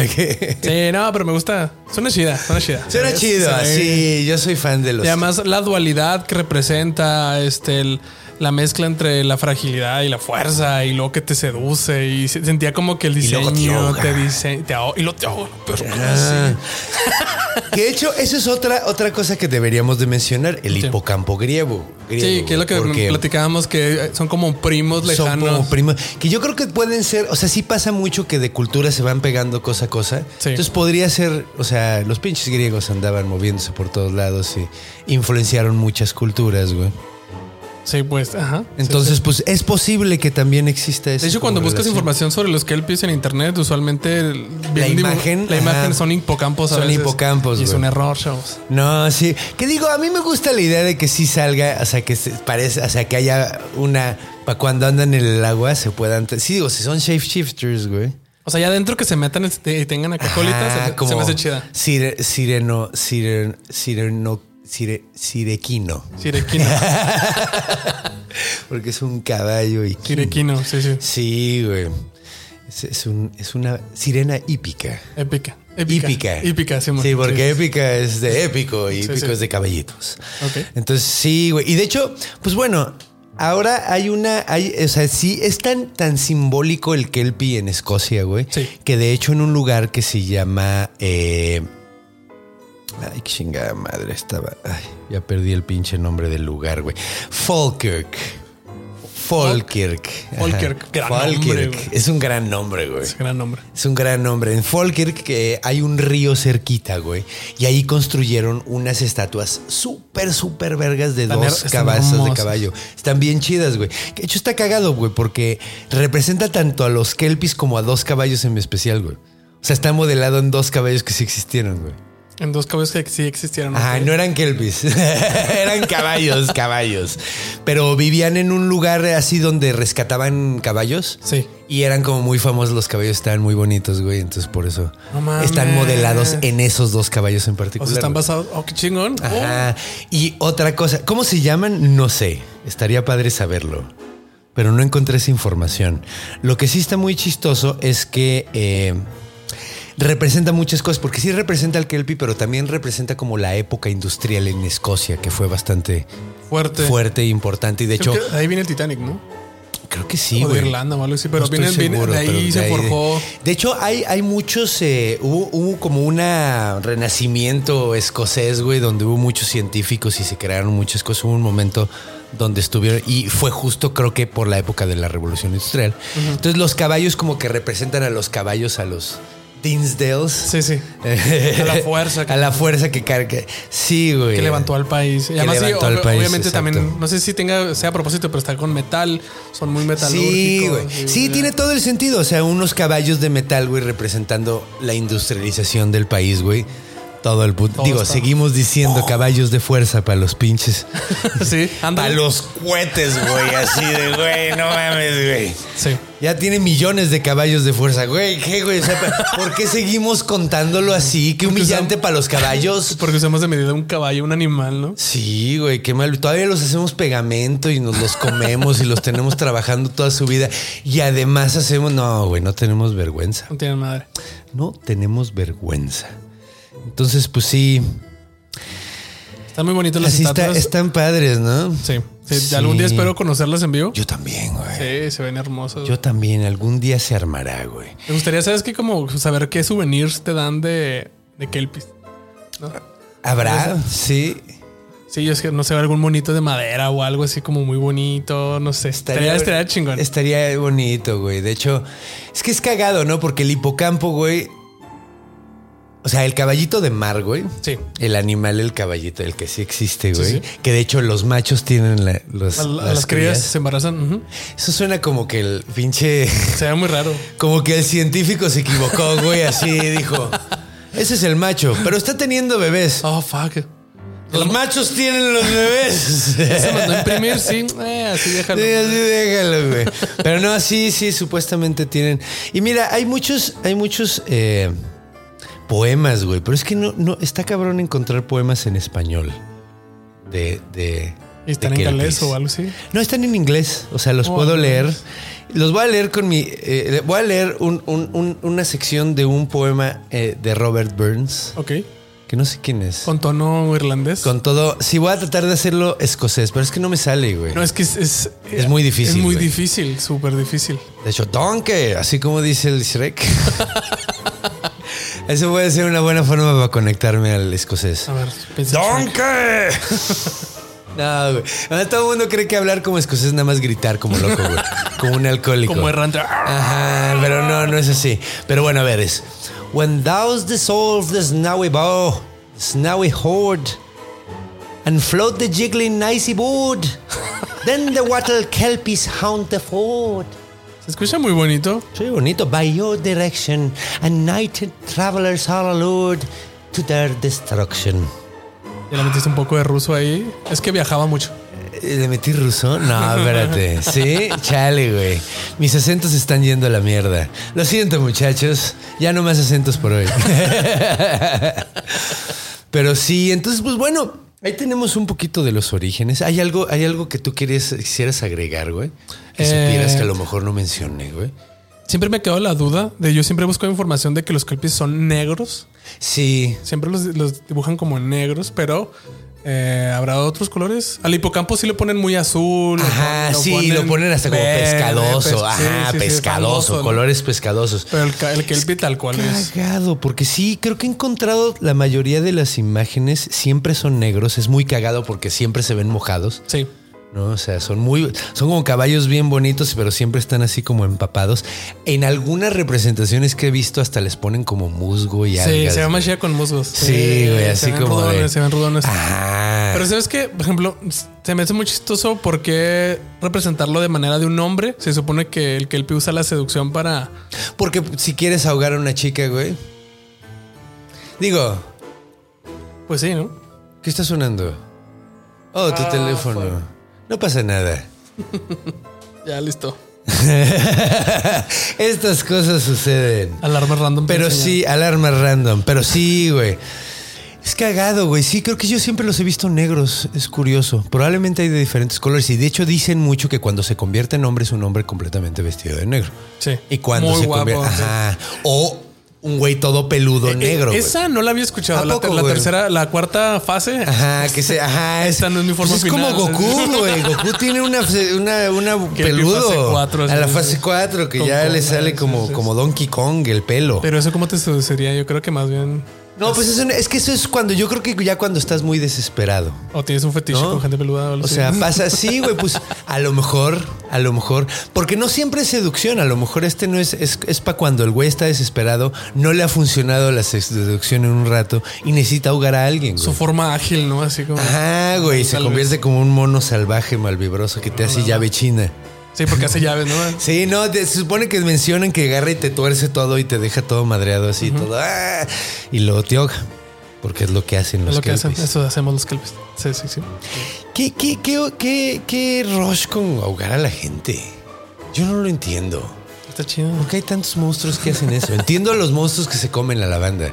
Sí, no, pero me gusta. Suena chida, suena chida. Suena chido, Sí. sí, yo soy fan de los. Y además la dualidad que representa este el- la mezcla entre la fragilidad y la fuerza y luego que te seduce y se- sentía como que el te diseño ahoga. te dice te ahoga y lo te ahoga, pero ¿cómo Ah. Que de hecho, eso es otra, otra cosa que deberíamos de mencionar, el Sí. hipocampo griego. griego, Sí, que es lo que platicábamos que son como primos Son lejanos. como primos. Que yo creo que pueden ser, o sea, sí pasa mucho que de cultura se van pegando cosa a cosa. Sí. Entonces podría ser, o sea, los pinches griegos andaban moviéndose por todos lados y influenciaron muchas culturas, güey. Sí, pues, ajá. Entonces, sí. pues es posible que también exista eso. De hecho, cuando buscas información sobre los kelpies en internet, usualmente La imagen, la imagen ajá. son hipocampos. a Son veces. hipocampos, Y es un error, chavos. No, sí. Que digo, a mí me gusta la idea de que sí salga, o sea, que se parece, o sea, que haya una. Para cuando andan en el agua se puedan. Sí, digo, si son shapeshifters, güey. O sea, ya adentro que se metan este- y tengan acá colitas, se, se me hace chida. Sire- sireno, siren, sireno, sire- sirequino. Sirequino. Porque es un caballo y. Sirequino, sí, sí. Sí, güey. Es, es un- es una sirena hípica. Épica. Hípica. Hípica, sí, porque épica es de épico y Sí, épico es de caballitos. Ok. Entonces, sí, güey. Y de hecho, pues bueno, ahora hay una. Hay, o sea, sí, es tan, tan simbólico el Kelpie en Escocia, güey. Sí. Que de hecho, en un lugar que se llama. eh, ay, qué chingada madre estaba. Ay, ya perdí el pinche nombre del lugar, güey. Falkirk. Falkirk. Falkirk, gran nombre, güey. Es un gran nombre, güey. Es gran nombre. Es un gran nombre. En Falkirk que hay un río cerquita, güey. Y ahí construyeron unas estatuas súper, súper vergas de Están dos cabezas de caballo. Están bien chidas, güey. Que de hecho está cagado, güey, porque representa tanto a los kelpis como a dos caballos en especial, güey. O sea, está modelado en dos caballos que sí existieron, güey. En dos caballos que sí existieron. Ok. no eran kelpis, eran caballos, caballos. Pero vivían en un lugar así donde rescataban caballos. Sí. Y eran como muy famosos los caballos, estaban muy bonitos, güey. Entonces por eso No están modelados en esos dos caballos en O particular. sea, están basados. Oh, qué chingón. Ajá. Y otra cosa, ¿cómo se llaman? No sé. Estaría padre saberlo. Pero no encontré esa información. Lo que sí está muy chistoso es que eh, representa muchas cosas, porque sí representa al Kelpie, pero también representa como la época industrial en Escocia, que fue bastante fuerte. fuerte e importante. Y de Creo hecho, ahí viene el Titanic, ¿no? creo que sí, o de. Irlanda o algo así. Pero No viene, viene- seguro, de ahí pero se de forjó. De hecho, hay, hay muchos. eh, hubo, hubo como un renacimiento escocés, güey, donde hubo muchos científicos y se crearon muchas cosas. Hubo un momento donde estuvieron. Y fue justo, creo que por la época de la revolución industrial. Entonces, los caballos, como que representan a los caballos, a los Dinsdales. Sí, sí. A la fuerza que- a la fuerza que carga. Sí, güey. Que levantó al país. Y Que además, sí, levantó al ob- país, obviamente exacto. también, no sé si tenga, sea a propósito, pero está con metal. Son muy metalúrgicos. Sí, güey. Sí, tiene todo el sentido. O sea, unos caballos de metal, güey, representando la industrialización del país, güey. Todo el puto. Todo Digo, está- seguimos diciendo caballos de fuerza para los pinches. sí, anda. Para los cohetes, güey. Así de, güey, no mames, güey. Sí. Ya tiene millones de caballos de fuerza, güey. ¿Qué, güey? O sea, ¿por qué seguimos contándolo así? Qué humillante para los caballos. Porque usamos de medida un caballo, un animal, ¿no? Sí, güey, qué mal. Todavía los hacemos pegamento y nos los comemos y los tenemos trabajando toda su vida. Y además hacemos. No, güey, no tenemos vergüenza. No tienen madre. No tenemos vergüenza. Entonces, pues sí, Están muy bonitos las así está, estatuas. están padres, ¿no? Sí. Sí, Sí. Algún día espero conocerlas en vivo. Yo también, güey. Sí, se ven hermosos. Yo también. Algún día se armará, güey. Me gustaría, ¿sabes qué? Como saber qué souvenirs te dan de, de Kelpis. ¿Habrá? Sí. Sí, es que no sé, algún monito de madera o algo así como muy bonito. No sé. Estaría, estaría chingón. Estaría bonito, güey. De hecho, es que es cagado, ¿no? Porque el hipocampo, güey. O sea, el caballito de mar, güey. Sí. El animal, el caballito, el que sí existe, güey. sí. Que de hecho los machos tienen la- los, las crías se embarazan. Eso suena como que el pinche. Se ve muy raro. Como que el científico se equivocó, güey. Así dijo. Ese es el macho, pero está teniendo bebés. Oh, fuck. Los machos tienen los bebés. Se mandó a imprimir, sí. Eh, así déjalo. Sí, así déjalo, güey. Pero no, sí, sí, supuestamente tienen. Y mira, hay muchos, hay muchos eh, poemas, güey. Pero es que no, no, está cabrón encontrar poemas en español. De, de. ¿Y están de en galés o algo así? No, están en inglés. O sea, los Oh, puedo leer. Los voy a leer con mi. eh, voy a leer un- un- un- una sección de un poema eh, de Robert Burns. Ok. Que no sé quién es. Con tono irlandés. Con todo. Sí, voy a tratar de hacerlo escosés, pero es que no me sale, güey. No, es que es... Es, Es muy difícil, Es muy güey. difícil, súper difícil. De hecho, Donkey, así como dice el Shrek. Eso puede ser una buena forma para conectarme al escocés. A ver. ¡Donkey! No, güey. Ahora Todo el mundo cree que hablar como escocés es nada más gritar como loco, güey. Como un alcohólico. Como errante. Ajá, pero no, no es así. Pero bueno, a ver, es. When thou's dissolve the snowy bow, snowy horde, and float the jiggling icy board, then the wattle kelpies haunt the ford. Se escucha muy bonito. Sí, bonito. By your direction, and nighted travelers are allured to their destruction. Ya le metiste un poco de ruso ahí. Es que viajaba mucho. Eh, ¿Le metí ruso? No, espérate. Sí, chale, güey. Mis acentos están yendo a la mierda. Lo siento, muchachos. Ya no más acentos por hoy. Pero sí, entonces, pues bueno, ahí tenemos un poquito de los orígenes. ¿Hay algo, hay algo que tú querías, quisieras agregar, güey? Que Eh, supieras que a lo mejor no mencioné, güey. Siempre me quedó la duda de yo siempre busco información de que los kelpies son negros. Sí, Siempre los, los dibujan como negros, pero eh, habrá otros colores. Al hipocampo sí lo ponen muy azul. Ajá, lo sí, lo ponen hasta como verde, pescadoso. pes- sí, Ajá, sí, sí, pescadoso, colores pescadosos. Pero el, el kelpie tal cual es. Cagado, porque sí, creo que he encontrado la mayoría de las imágenes siempre son negros. Es muy cagado porque siempre se ven mojados. Sí. ¿No? O sea, son muy, son como caballos bien bonitos, pero siempre están así como empapados. En algunas representaciones que he visto hasta les ponen como musgo y Sí, algas. se llama chía con musgos. Sí, güey, así se ven como rudones, de- Se ven rudones. Ajá. Pero sabes que, por ejemplo, se me hace muy chistoso porque representarlo de manera de un hombre. Se supone que el kelpie usa la seducción para. Porque si quieres ahogar a una chica, güey. Digo, Pues sí, ¿no? ¿qué está sonando? Oh, tu teléfono. No pasa nada. Ya listo. Estas cosas suceden. Alarma random. Pero sí, alarma random. Pero sí, güey. Es cagado, güey. Sí, creo que yo siempre los he visto negros. Es curioso. Probablemente hay de diferentes colores. Y de hecho dicen mucho que cuando se convierte en hombre es un hombre completamente vestido de negro. Sí. Y cuando Muy se guapo, convierte... sí. Ajá. O un güey todo peludo Eh, negro. güey. Esa no la había escuchado. ¿A La, poco, la tercera, la cuarta fase. Ajá, que se, ajá, Esta no es mi forma pues es final. como Goku, güey. Goku tiene una, una, una peludo. fase cuatro, a la fase sí. 4, que ya le sale como, como Donkey Kong el pelo. Pero eso, ¿cómo te seduciría? Yo creo que más bien. No, pues eso, es que eso es cuando yo creo que ya cuando estás muy desesperado. O tienes un fetiche ¿no? con gente peluda. O así. sea, pasa así, güey, pues a lo mejor, a lo mejor, porque no siempre es seducción, a lo mejor este no es, es, es para cuando el güey está desesperado, no le ha funcionado la seducción en un rato y necesita ahogar a alguien, Su güey. forma ágil, ¿no? Así como. Ajá, güey, se convierte vez. como un mono salvaje malvibroso que te hace llave china. Sí, porque hace llaves, ¿no? Sí, no, te- se supone que mencionan que agarra y te tuerce todo y te deja todo madreado así, todo. ¡ah! y luego te ahoga. Porque es lo que hacen los lo que hacen. Eso hacemos los kelpies. Sí, sí, sí. ¿Qué, qué, qué, qué, qué rush con ahogar a la gente? Yo no lo entiendo. Está chido. ¿Por qué hay tantos monstruos que hacen eso? Entiendo a los monstruos que se comen la lavanda.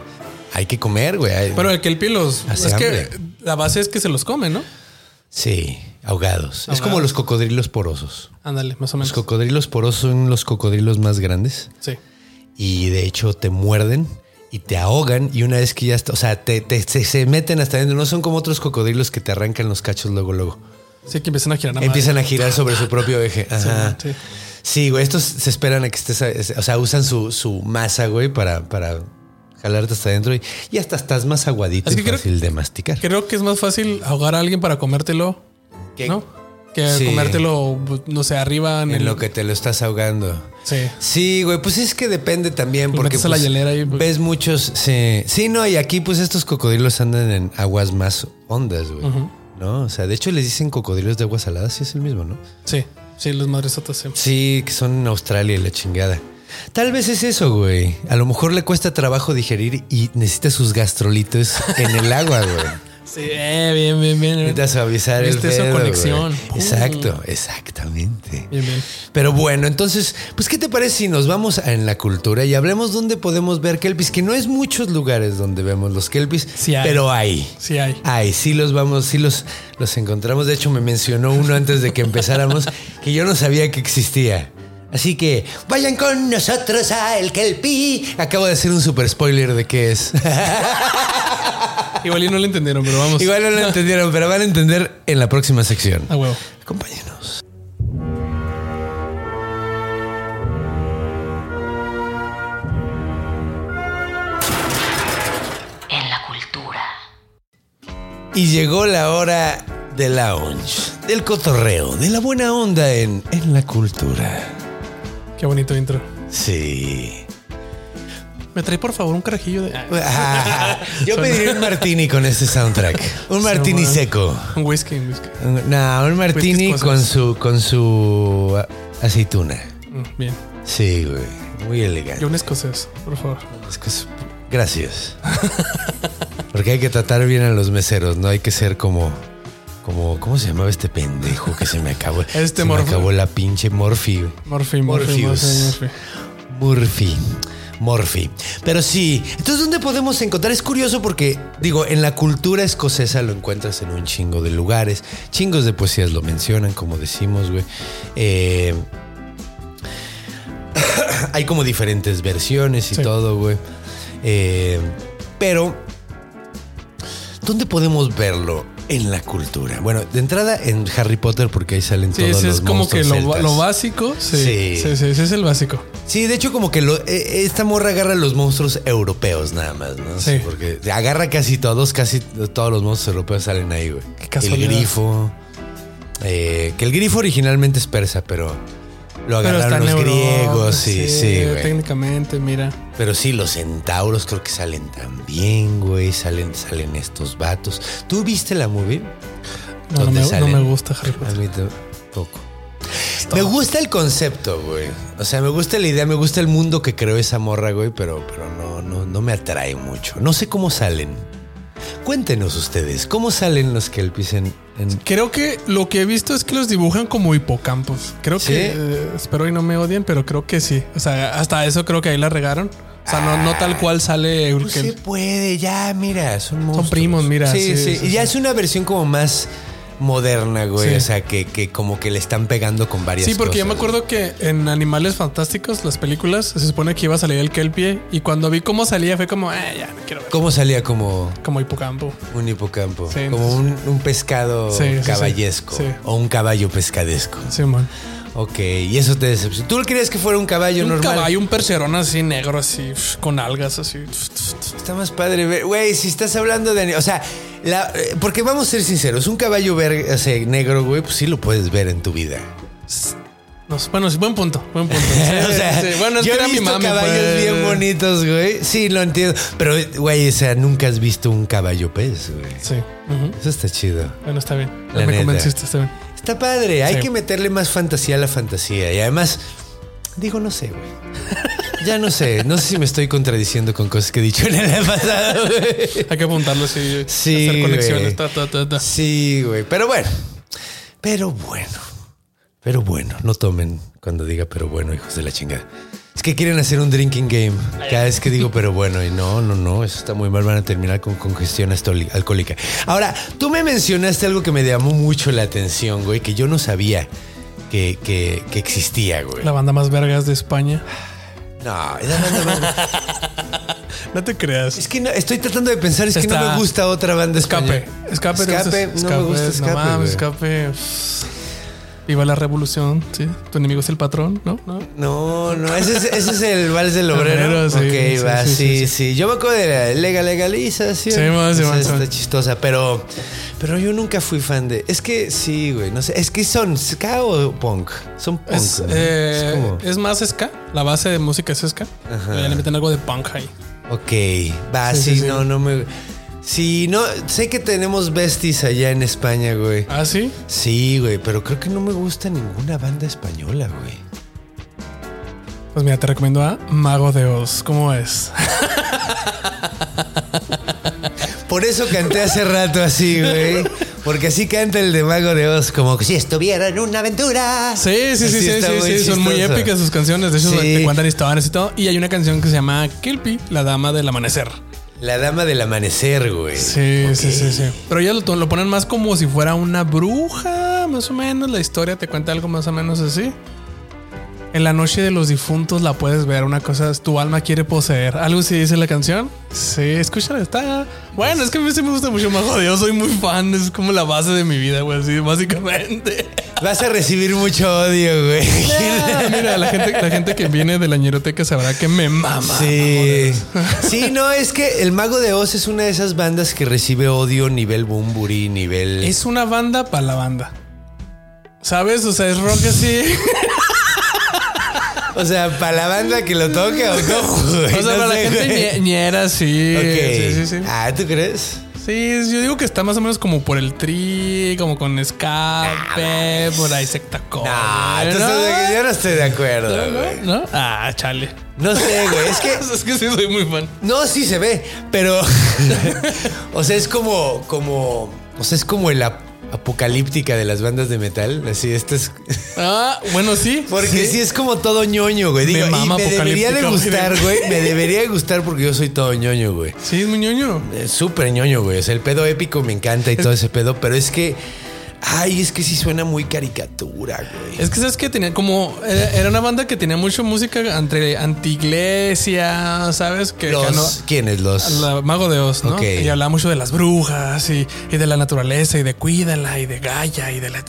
Hay que comer, güey. Pero el kelpie los. Hace es hambre. que la base es que se los come, ¿no? Sí, ahogados. Es como los cocodrilos porosos. Ándale, más o Los menos. cocodrilos porosos son los cocodrilos más grandes. Sí. y de hecho te muerden y te ahogan y una vez que ya está, o sea, te, te- se, se meten hasta adentro, no son como otros cocodrilos que te arrancan los cachos luego, luego. Sí, que empiezan a girar. Empiezan a girar sobre su propio eje. Ajá. sí. Sí, güey, estos se esperan a que estés, o sea, usan su, su masa, güey, para, para jalarte hasta adentro y, y hasta estás más aguadito Es y que creo- fácil de masticar. Creo que es más fácil ahogar a alguien para comértelo, ¿Qué? ¿no? Que Sí. comértelo, no sé, arriba en, En el... lo que te lo estás ahogando. Sí. Sí, güey, pues es que depende también Lo porque metes a la pues, hielera y, pues- ves muchos, sí, sí, no, y aquí pues estos cocodrilos andan en aguas más hondas, güey. ¿No? O sea, de hecho les dicen cocodrilos de agua salada, sí es el mismo, ¿no? Sí, sí, los madresotas sí. Sí, que son en Australia y la chingada. Tal vez es eso, güey. A lo mejor le cuesta trabajo digerir y necesita sus gastrolitos en el agua, güey. Sí, eh, bien, bien, bien. Necesita suavizar el pedo, conexión. güey. Exacto, exactamente. Bien, bien. Pero bueno, entonces, pues, ¿qué te parece si nos vamos a- en la cultura y hablemos dónde podemos ver kelpis? Que no es muchos lugares donde vemos los kelpis, Sí hay. pero hay. Sí hay. Ay, sí los vamos, sí los, los encontramos. De hecho, me mencionó uno antes de que empezáramos que yo no sabía que existía. Así que vayan con nosotros a El Kelpi. Acabo de hacer un super spoiler de qué es. Igual y no lo entendieron, pero vamos. Igual no lo entendieron, pero van a entender en la próxima sección. A huevo. Acompáñenos. En la cultura. Y llegó la hora de lounge, del cotorreo, de la buena onda en, en la cultura. Qué bonito intro. Sí. Me trae por favor un carajillo de. Ah, Yo Suena- pediría un martini con este soundtrack. Un martini seco. Un whisky, un whisky. No, un martini con su con su ah, aceituna. Mm, Bien. Sí, güey. Muy elegante. Yo un escocés, por favor. Es que es- Gracias. Porque hay que tratar bien a los meseros, no hay que ser como como ¿cómo se llamaba este pendejo que se me acabó? Este se me acabó la pinche Morphy. Morphy, Morphy. Morphy, Morphy. Murphy. Pero sí, entonces ¿dónde podemos encontrar? Es curioso porque, digo, en la cultura escocesa lo encuentras en un chingo de lugares. Chingos de poesías lo mencionan, como decimos, güey. Eh, hay como diferentes versiones y Sí. todo, güey. Eh, pero, ¿dóndónde podemos verlo? En la cultura. Bueno, de entrada en Harry Potter, porque ahí salen Sí, todos ese los es como que lo, básico. Sí, Sí. sí. sí, ese es el básico. Sí, de hecho, como que lo- eh, esta morra agarra los monstruos europeos nada más, ¿no? Sí. Porque agarra casi todos, casi todos los monstruos europeos salen ahí, güey. Qué El casualidad. grifo. eh, que el grifo originalmente es persa, pero lo agarraron los Europa, griegos, sí, sí, güey. Técnicamente, mira. Pero sí, los centauros creo que salen también, güey. Salen, salen estos vatos. ¿Tú viste la movie? No, no ¿Dónde me, no me gusta Harry A mí tampoco. Me gusta el concepto, güey. O sea, me gusta la idea, me gusta el mundo que creó esa morra, güey, pero, pero no, no, no me atrae mucho. No sé cómo salen. Cuéntenos ustedes, ¿cómo salen los kelpies en, en- Creo que lo que he visto es que los dibujan como hipocampos. Creo ¿Sí? que, eh, espero y no me odien, pero creo que sí. O sea, hasta eso creo que ahí la regaron. O sea, no, no tal cual sale Pues se Urkel. puede, ya, mira, son monstruos. primos, mira, Sí, sí, sí. sí, y ya es una versión como más moderna, güey. Sí. O sea, que, que como que le están pegando con varias Sí, porque yo me cosas. acuerdo que en Animales Fantásticos, las películas, se supone que iba a salir el Kelpie. Y cuando vi cómo salía, fue como, eh, ya, no quiero ver. ¿Cómo salía como Como hipocampo. un hipocampo? Sí, como un, un pescado Sí, caballesco. Sí. O un caballo pescadesco. Sí, man. Ok, y eso te decepcionó. ¿Tú querías que fuera un caballo Un normal? caballo, un percherón así negro, así, con algas, así. Está más padre ver. Güey, si estás hablando de. O sea, la- eh, porque vamos a ser sinceros, un caballo ver, o sea, negro, güey, pues sí lo puedes ver en tu vida. No, bueno, sí, buen punto, buen punto. Sí, o sea, sí. bueno, es yo que he era mi visto mami. caballos pues. bien bonitos, güey. Sí, lo entiendo. Pero, güey, o sea, nunca has visto un caballo pez, güey. Sí. Eso está chido. Bueno, está bien. La me neta. convenciste, está bien. Está padre. Hay Sí. que meterle más fantasía a la fantasía. Y además, digo, no sé, güey. Ya no sé. No sé si me estoy contradiciendo con cosas que he dicho en el pasado. Hay que apuntarlo así. Sí, Hacer conexiones. ta, ta. Sí, güey. Pero bueno. Pero bueno. Pero bueno. No tomen cuando diga pero bueno, hijos de la chingada. Es que quieren hacer un drinking game. Cada vez que digo pero bueno. Y no, no, no. Eso está muy mal. Van a terminar con congestión alcohólica. Ahora, tú me mencionaste algo que me llamó mucho la atención, güey. Que yo no sabía que, que, que existía, güey. La banda más vergas de España. No, esa banda más- No te creas. Es que no- estoy tratando de pensar, es que no me gusta otra banda Escape. española. Escape. ¿te Escape, gusta? no me gusta escape. No mames, escape. Viva la revolución, sí. Tu enemigo es el patrón, ¿no? ¿No? No, no, ese es, ese es el vals del obrero. Obrero, sí, ok, sí, va, sí sí, sí, sí, sí, Yo me acuerdo de la lega legalización. Sí, man, sí, está chistosa, pero, pero yo nunca fui fan de. Es que sí, güey, no sé. Es que son ska o punk. Son punk. Es, ¿no? eh, Es como- es más ska. La base de música es ska. Ajá. Le meten algo de punk ahí. Ok, va, Sí, sí, sí, sí. no, no me. Sí, no, sé que tenemos besties allá en España, güey. ¿Ah, sí? Sí, güey, pero creo que no me gusta ninguna banda española, güey. Pues mira, te recomiendo a Mago de Oz. ¿Cómo es? Por eso canté hace rato así, güey. Porque así canta el de Mago de Oz, como si estuviera en una aventura. Sí, sí, sí, sí, sí, muy sí, Son muy épicas sus canciones. De hecho, Sí. te cuentan historias y todo. Y hay una canción que se llama Kilpi, la dama del amanecer. La dama del amanecer, güey. Sí, sí, sí, sí. Pero ya lo, lo ponen más como si fuera una bruja, más o menos. La historia te cuenta algo más o menos así. En la noche de los difuntos la puedes ver. Una cosa es tu alma quiere poseer. Algo así dice la canción. Sí, escúchala, está. Bueno, es que a mí sí me gusta mucho más Dios. Soy muy fan. Es como la base de mi vida, güey. Así, básicamente. Vas a recibir mucho odio, güey. Ah, mira, la gente, la gente que viene de la ñeroteca sabrá que me mama. Sí. Sí, no, es que el Mago de Oz es una de esas bandas que recibe odio nivel Bumburi, nivel. Es una banda para la banda. ¿Sabes? O sea, es rock así. O sea, para la banda que lo toca o güey. O sea, No para la gente ñera, sí. Sí, sí, sí. Ah, ¿tú crees? Sí, yo digo que está más o menos como por el tri, como con escape, por ahí secta No, entonces yo no estoy de acuerdo, güey. ¿No? ¿No? Ah, chale. No sé, güey. Es que Es que sí soy muy fan. No, sí se ve, pero. o sea, es como. como. O sea, es como el ap- apocalíptica de las bandas de metal. Así, esto es. Ah, bueno, sí. Porque sí, es como todo ñoño, güey. Me Digo, y mama me debería de gustar, güey. Me debería de gustar porque yo soy todo ñoño, güey. Sí, es muy ñoño. Súper ñoño, güey. O sea, el pedo épico me encanta y todo ese pedo, pero es que. Ay, es que sí suena muy caricatura, güey. Es que sabes que tenía como. Era una banda que tenía mucha música entre anti-iglesia, ¿sabes? Que Los, ganó- ¿Quiénes los? La Mago de Oz, ¿no? Ok. Y hablaba mucho de las brujas y, y de la naturaleza y de cuídala y de Gaia y de la...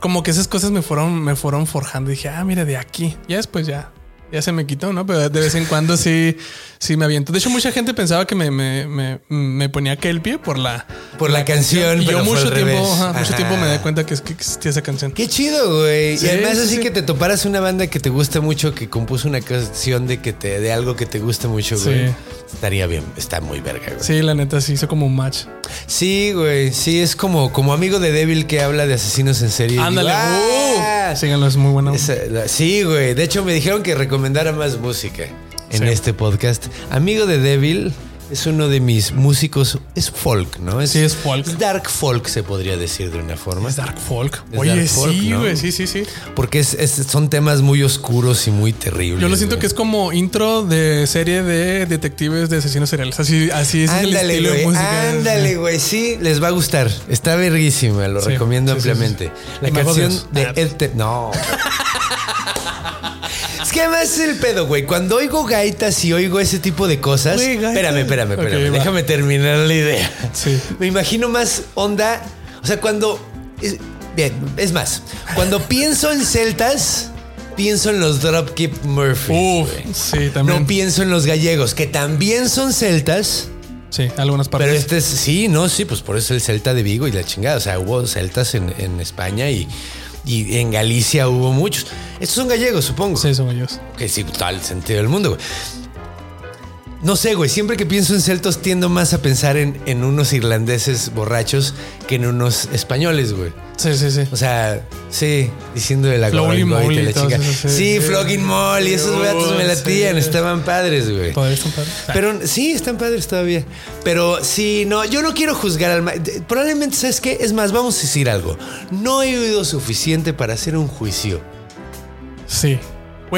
Como que esas cosas me fueron, me fueron forjando. dije, ah, mira, de aquí. Ya después ya, ya se me quitó, ¿no? Pero de vez en cuando sí, sí me aviento. De hecho, mucha gente pensaba que me, me, me, me ponía aquel el pie por la... Por la canción, pero yo mucho tiempo, ajá, mucho tiempo me di cuenta que, existía esa canción. Qué chido, güey. Sí, y además sí, así sí. que te toparas una banda que te gusta mucho, que compuso una canción de que te de algo que te gusta mucho, güey. Estaría bien, está muy verga, güey. Sí, la neta, sí hizo como un match. Sí, güey. Sí, es como, como amigo de Devil que habla de asesinos en serie. Ándale. digo, "Ah". Uh, síganlo, es muy buena. Esa- la- sí, güey. De hecho, me dijeron que recomendara más música en Sí. este podcast. Amigo de Devil es uno de mis músicos. Es folk, ¿no? Sí, es folk. dark folk, se podría decir de una forma. Es dark folk. Es Oye, dark folk, sí, ¿no? güey, sí, sí, sí. Porque es- es- son temas muy oscuros y muy terribles. Yo lo siento que es como intro de serie de detectives de asesinos seriales. Así, así es el Ándale, estilo de güey. música. Ándale, güey. Sí, les va a gustar. Está verguísima. Lo Sí, recomiendo sí, ampliamente. sí. La canción de. Ed No. que además es el pedo, güey. Cuando oigo gaitas y oigo ese tipo de cosas. Güey, espérame, espérame, espérame. va. Déjame terminar la idea. Sí. Me imagino más onda. O sea, cuando. es- bien, es más. Cuando pienso en celtas, pienso en los Dropkick Murphys. Uf, sí, también. No pienso en los gallegos, que también son celtas. sí, algunas partes. Pero este es, sí, no, sí, pues por eso el Celta de Vigo y la chingada. O sea, hubo celtas en, en España y, y en Galicia hubo muchos. Estos son gallegos, supongo. Sí, son ellos. Que sí, el sentido del mundo, güey. No sé, güey. Siempre que pienso en celtos tiendo más a pensar en, en unos irlandeses borrachos que en unos españoles, güey. Sí, sí, sí. O sea, sí, diciendo de la y Molly la chica. esos, sí, Sí, sí. Flogging Molly, esos Oh, gatos me latían, sí. estaban padres, güey. Todavía están padres. Pero sí, están padres todavía. Pero sí, no, yo no quiero juzgar al Probablemente, ¿sabes qué? Es más, vamos a decir algo. No he oído suficiente para hacer un juicio. Sí.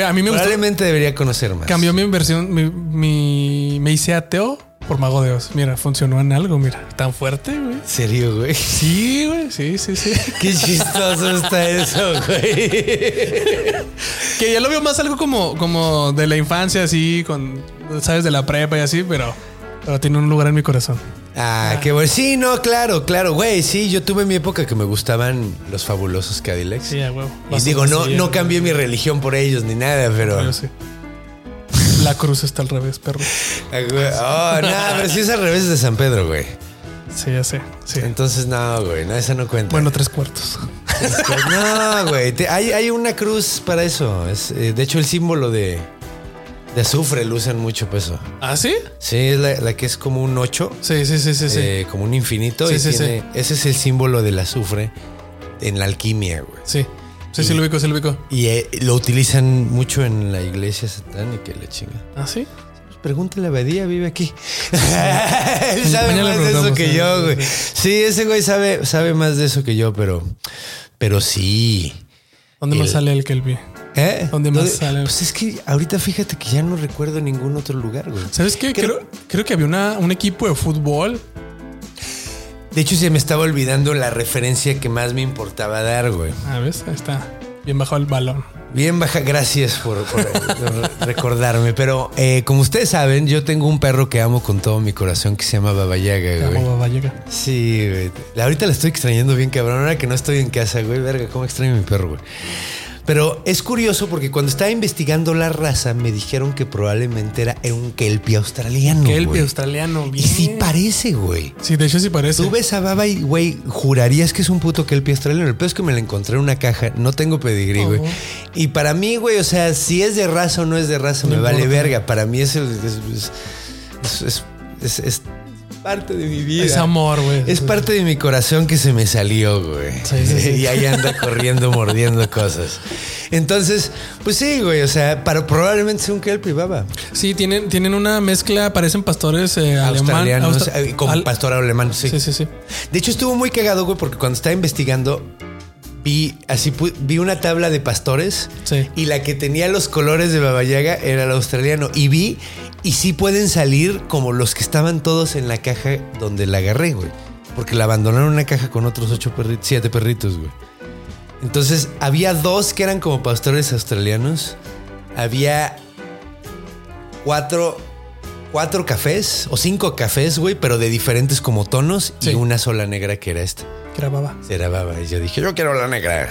A mí me gustó. Probablemente debería conocer más. Cambió mi versión, mi, mi- me hice ateo por Mago de Oz. Mira, funcionó en algo, mira. Tan fuerte, güey. ¿En serio, güey? Sí, güey, sí, sí, sí. Qué chistoso está eso, güey. Que ya lo veo más algo como, como de la infancia, así, con, sabes, de la prepa y así, pero, pero tiene un lugar en mi corazón. Ah, qué bueno. Sí, no, claro, claro, güey. Sí, yo tuve mi época que me gustaban los fabulosos Cadillacs. Sí, huevo. Y digo, no, no cambié mi religión por ellos ni nada, pero. Yo sí. La cruz está al revés, perro. Ah, güey. Oh, no, pero sí es al revés de San Pedro, güey. Sí, ya sé. Sí. Entonces, no, güey, no, esa no cuenta. Bueno, tres cuartos. no, güey. te- Hay, hay una cruz para eso. Es, eh, de hecho, el símbolo de, de azufre lo usan mucho peso. ¿Ah, sí? Sí, es la, la que es como un 8, Sí, sí, sí, sí. sí. como un infinito. Sí, y sí, tiene- Ese es el símbolo del azufre en la alquimia, güey. sí. Sí, sí, lo ubico, sí, lo ubico. Y eh, lo utilizan mucho en la iglesia satánica y la chinga. ¿Ah, sí? Pues pregúntale a Badía, vive aquí. Él sabe le más de eso que sí, yo, güey. Sí, ese güey sabe, sabe más de eso que yo, pero, pero sí. ¿Dónde más El- sale el Kelby? ¿Eh? ¿Dónde más sale? Pues es que ahorita fíjate que ya no recuerdo ningún otro lugar, güey. ¿Sabes qué? Creo, creo que había una, un equipo de fútbol. De hecho, se me estaba olvidando la referencia que más me importaba dar, güey. Ah, ¿ves? Ahí está. Bien bajo el balón. Bien baja, gracias por, por recordarme. Pero eh, como ustedes saben, yo tengo un perro que amo con todo mi corazón que se llama Babayaga, güey. amo, Baba Yaga. Sí, güey. Ahorita la estoy extrañando bien, cabrón. Ahora que no estoy en casa, güey. Verga, cómo extraño a mi perro, güey. Pero es curioso porque cuando estaba investigando la raza, me dijeron que probablemente era un kelpie australiano. Kelpie güey. australiano. Y Bien. sí parece, güey. Sí, de hecho sí parece. Tú ves a Baba y, güey, jurarías que es un puto kelpie australiano. El peor es que me la encontré en una caja. No tengo pedigrí, güey. Oh. Y para mí, güey, o sea, si es de raza o no es de raza, No me vale verga. Para mí es, el- es- es- es parte de mi vida. Es amor, güey. Es parte de mi corazón que se me salió, güey. Sí, sí, sí. y ahí anda corriendo, mordiendo cosas. Entonces, pues sí, güey. O sea, para, probablemente sea un kelpie, baba. Sí, tienen, tienen una mezcla, parecen pastores eh, alemán. Australianos, austra- eh, al- pastor alemán, sí. Sí, sí, sí. De hecho, estuvo muy cagado, güey, porque cuando estaba investigando, vi así vi una tabla de pastores Sí. y la que tenía los colores de Babayaga era el australiano. Y vi, y sí pueden salir como los que estaban todos en la caja donde la agarré, güey. Porque la abandonaron en una caja con otros ocho perritos, siete perritos, güey. Entonces, había dos que eran como pastores australianos. Había cuatro, cuatro cafés o cinco cafés, güey, pero de diferentes como tonos Sí. y una sola negra que era esta. Que era baba. Era baba. Y yo dije, yo quiero la negra.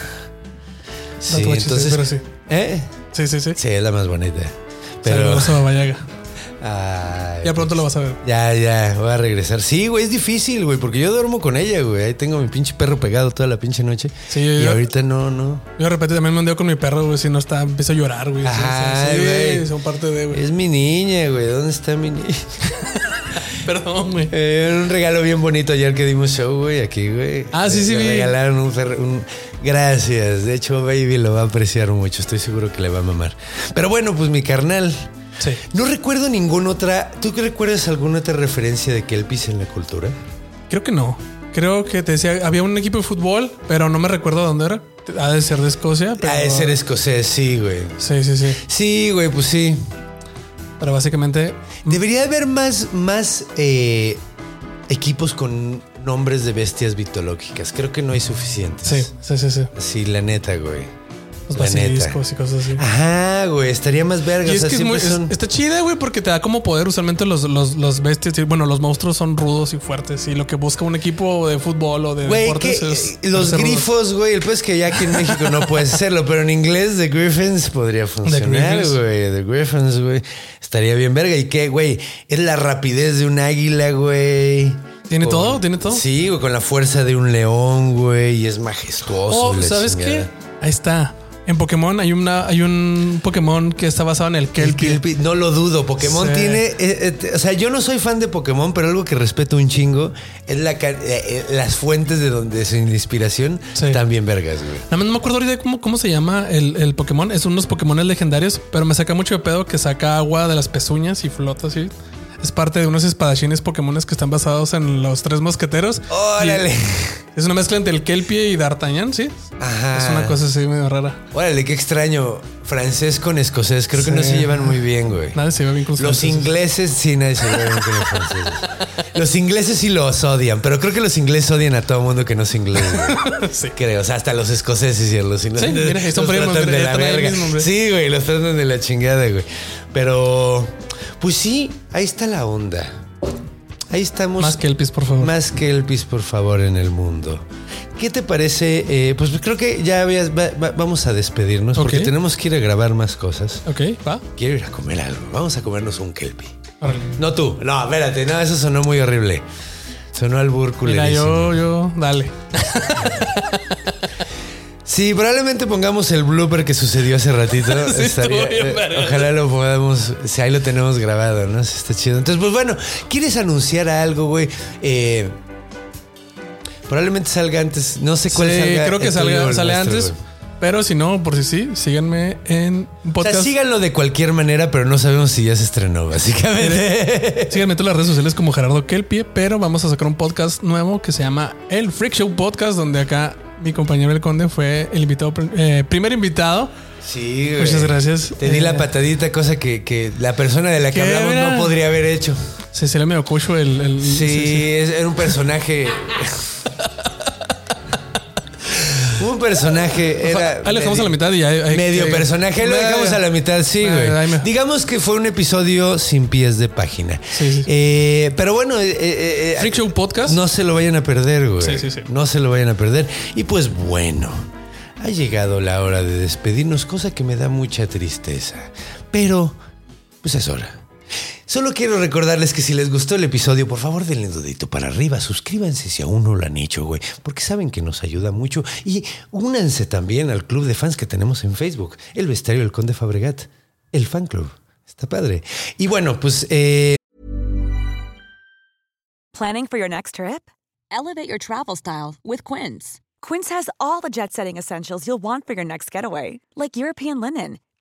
Sí, sí, entonces. pero sí. ¿Eh? Sí, sí, sí. Sí, es la más bonita. Pero. Saludos a Baba Yaga. Ay, Ya pronto lo vas a ver. Ya, ya, voy a regresar. Sí, güey, es difícil, güey, porque yo duermo con ella, güey. Ahí tengo mi pinche perro pegado toda la pinche noche. Sí, y yo- ahorita no, no. Yo de repente también me ondeo con mi perro, güey. Si no está, empiezo a llorar, güey. Sí, Ajá, sí, sí, güey. son parte de, güey. Es mi niña, güey. ¿Dónde está mi niña? Perdón, güey. Eh, un regalo bien bonito ayer que dimos show, güey, aquí, güey. Ah, sí, sí, Le vi. regalaron un, un- Gracias. De hecho, Baby lo va a apreciar mucho. Estoy seguro que le va a mamar. Pero bueno, pues mi carnal. Sí. No recuerdo ninguna otra. ¿Tú qué recuerdas alguna otra referencia de Kelpis en la cultura? Creo que no. Creo que te decía, había un equipo de fútbol, pero no me recuerdo dónde era. Ha de ser de Escocia. Pero... Ah, de ser escocés, sí, güey. Sí, sí, sí. Sí, güey, pues sí. Pero básicamente, Debería haber más, más eh, equipos con nombres de bestias mitológicas. Creo que no hay suficientes. sí, sí, sí, sí. Sí, la neta, güey. Los basiliscos y cosas así. Ajá, güey, estaría más verga. Y o es sea, que es muy, está chida, güey, porque te da como poder. Usualmente los, los, los bestias, bueno, los monstruos son rudos y fuertes. Y lo que busca un equipo de fútbol o de Güey, deportes que, es. eh, los grifos, güey, el pues que ya aquí en México no puedes hacerlo, pero en inglés The Griffins podría funcionar, Griffins. güey. The Griffins, güey. Estaría bien verga. ¿Y qué, güey? Es la rapidez de un águila, güey. ¿Tiene todo? ¿Tiene todo? Sí, güey, con la fuerza de un león, güey. Y es majestuoso. Oh, ¿sabes qué? chingada. Ahí está. En Pokémon hay una, hay un Pokémon que está basado en el El Kelpie. Kelpie, no lo dudo. Pokémon Sí. tiene. eh, eh, o sea, yo no soy fan de Pokémon, pero algo que respeto un chingo es la, eh, eh, las fuentes de donde su inspiración Sí. también vergas, güey. Nada más no me acuerdo ahorita cómo, cómo se llama el, el Pokémon. Es unos Pokémon legendarios, pero me saca mucho de pedo que saca agua de las pezuñas y flota así. Es parte de unos espadachines Pokémones que están basados en los tres mosqueteros. Órale. Y Es una mezcla entre el Kelpie y D'Artagnan, ¿sí? Ajá. Es una cosa así medio rara. Órale, qué extraño. Francés con escocés. Creo que no se llevan muy bien, güey. Nadie se ve bien con los ingleses sí, nadie se lleva bien con los franceses. Los ingleses sí los odian, pero creo que los ingleses odian a todo mundo que no es inglés. güey. Sí. Creo, o sea, hasta los escoceses y los ingleses. Sí, mira, primos, de la verga. mismo. Sí, güey, los tratan de la chingada, güey. Pero, pues sí, ahí está la onda. Ahí estamos. Más Kelpies, por favor. Más que el pis, por favor, en el mundo. ¿Qué te parece? Eh, pues creo que ya habías- va- va- vamos a despedirnos porque tenemos que ir a grabar más cosas. Ok, va. Quiero ir a comer algo. Vamos a comernos un kelpie. Órale. No tú. No, espérate. No, eso sonó muy horrible. Sonó al Mira, burculerísimo. yo, yo, dale. Sí, probablemente pongamos el blooper que sucedió hace ratito. Sí, bien eh, ojalá lo podamos, si ahí lo tenemos grabado, ¿no? Está chido. Entonces, pues bueno, ¿quieres anunciar algo, güey? Eh, probablemente salga antes. No sé cuál Sí, salga. creo que salga, sale nuestro, antes. güey. Pero si no, por si sí, síganme en un O podcast. sea, síganlo de cualquier manera, pero no sabemos si ya se estrenó, básicamente. Síganme en todas las redes sociales como Gerardo Kelpie, pero vamos a sacar un podcast nuevo que se llama El Freak Show Podcast, donde acá mi compañero El Conde fue el invitado, eh, primer invitado. Sí, güey. Muchas gracias. Te di Eh, la patadita, cosa que, que la persona de la que ¿Qué, hablamos no podría haber hecho. Se se le medio cucho el. el- Sí, es- era un personaje. un personaje. Era Ahí lo dejamos a la mitad y ya. hay- Medio que- personaje. Ahí lo dejamos a la mitad, sí, güey. Digamos que fue un episodio sin pies de página. Sí, sí. Eh, pero bueno, eh, eh, eh, Freak Show Podcast. no se lo vayan a perder, güey. Sí, sí, sí. No se lo vayan a perder. Y pues bueno, ha llegado la hora de despedirnos, cosa que me da mucha tristeza. Pero, pues es hora. Solo quiero recordarles que si les gustó el episodio, por favor denle un dedito para arriba, suscríbanse si aún no lo han hecho, güey, porque saben que nos ayuda mucho. Y únanse también al club de fans que tenemos en Facebook, el Bestiario del Conde Fabregat, el fan club. Está padre. Y bueno, pues eh, Planning for your next trip? Elevate your travel style with Quince. Quince has all the jet setting essentials you'll want for your next getaway, like European linen,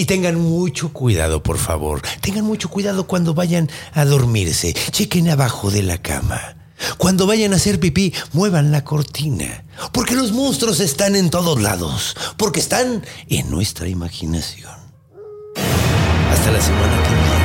Y tengan mucho cuidado, por favor. Tengan mucho cuidado cuando vayan a dormirse. Chequen abajo de la cama. Cuando vayan a hacer pipí, muevan la cortina. Porque los monstruos están en todos lados. Porque están en nuestra imaginación. Hasta la semana que viene.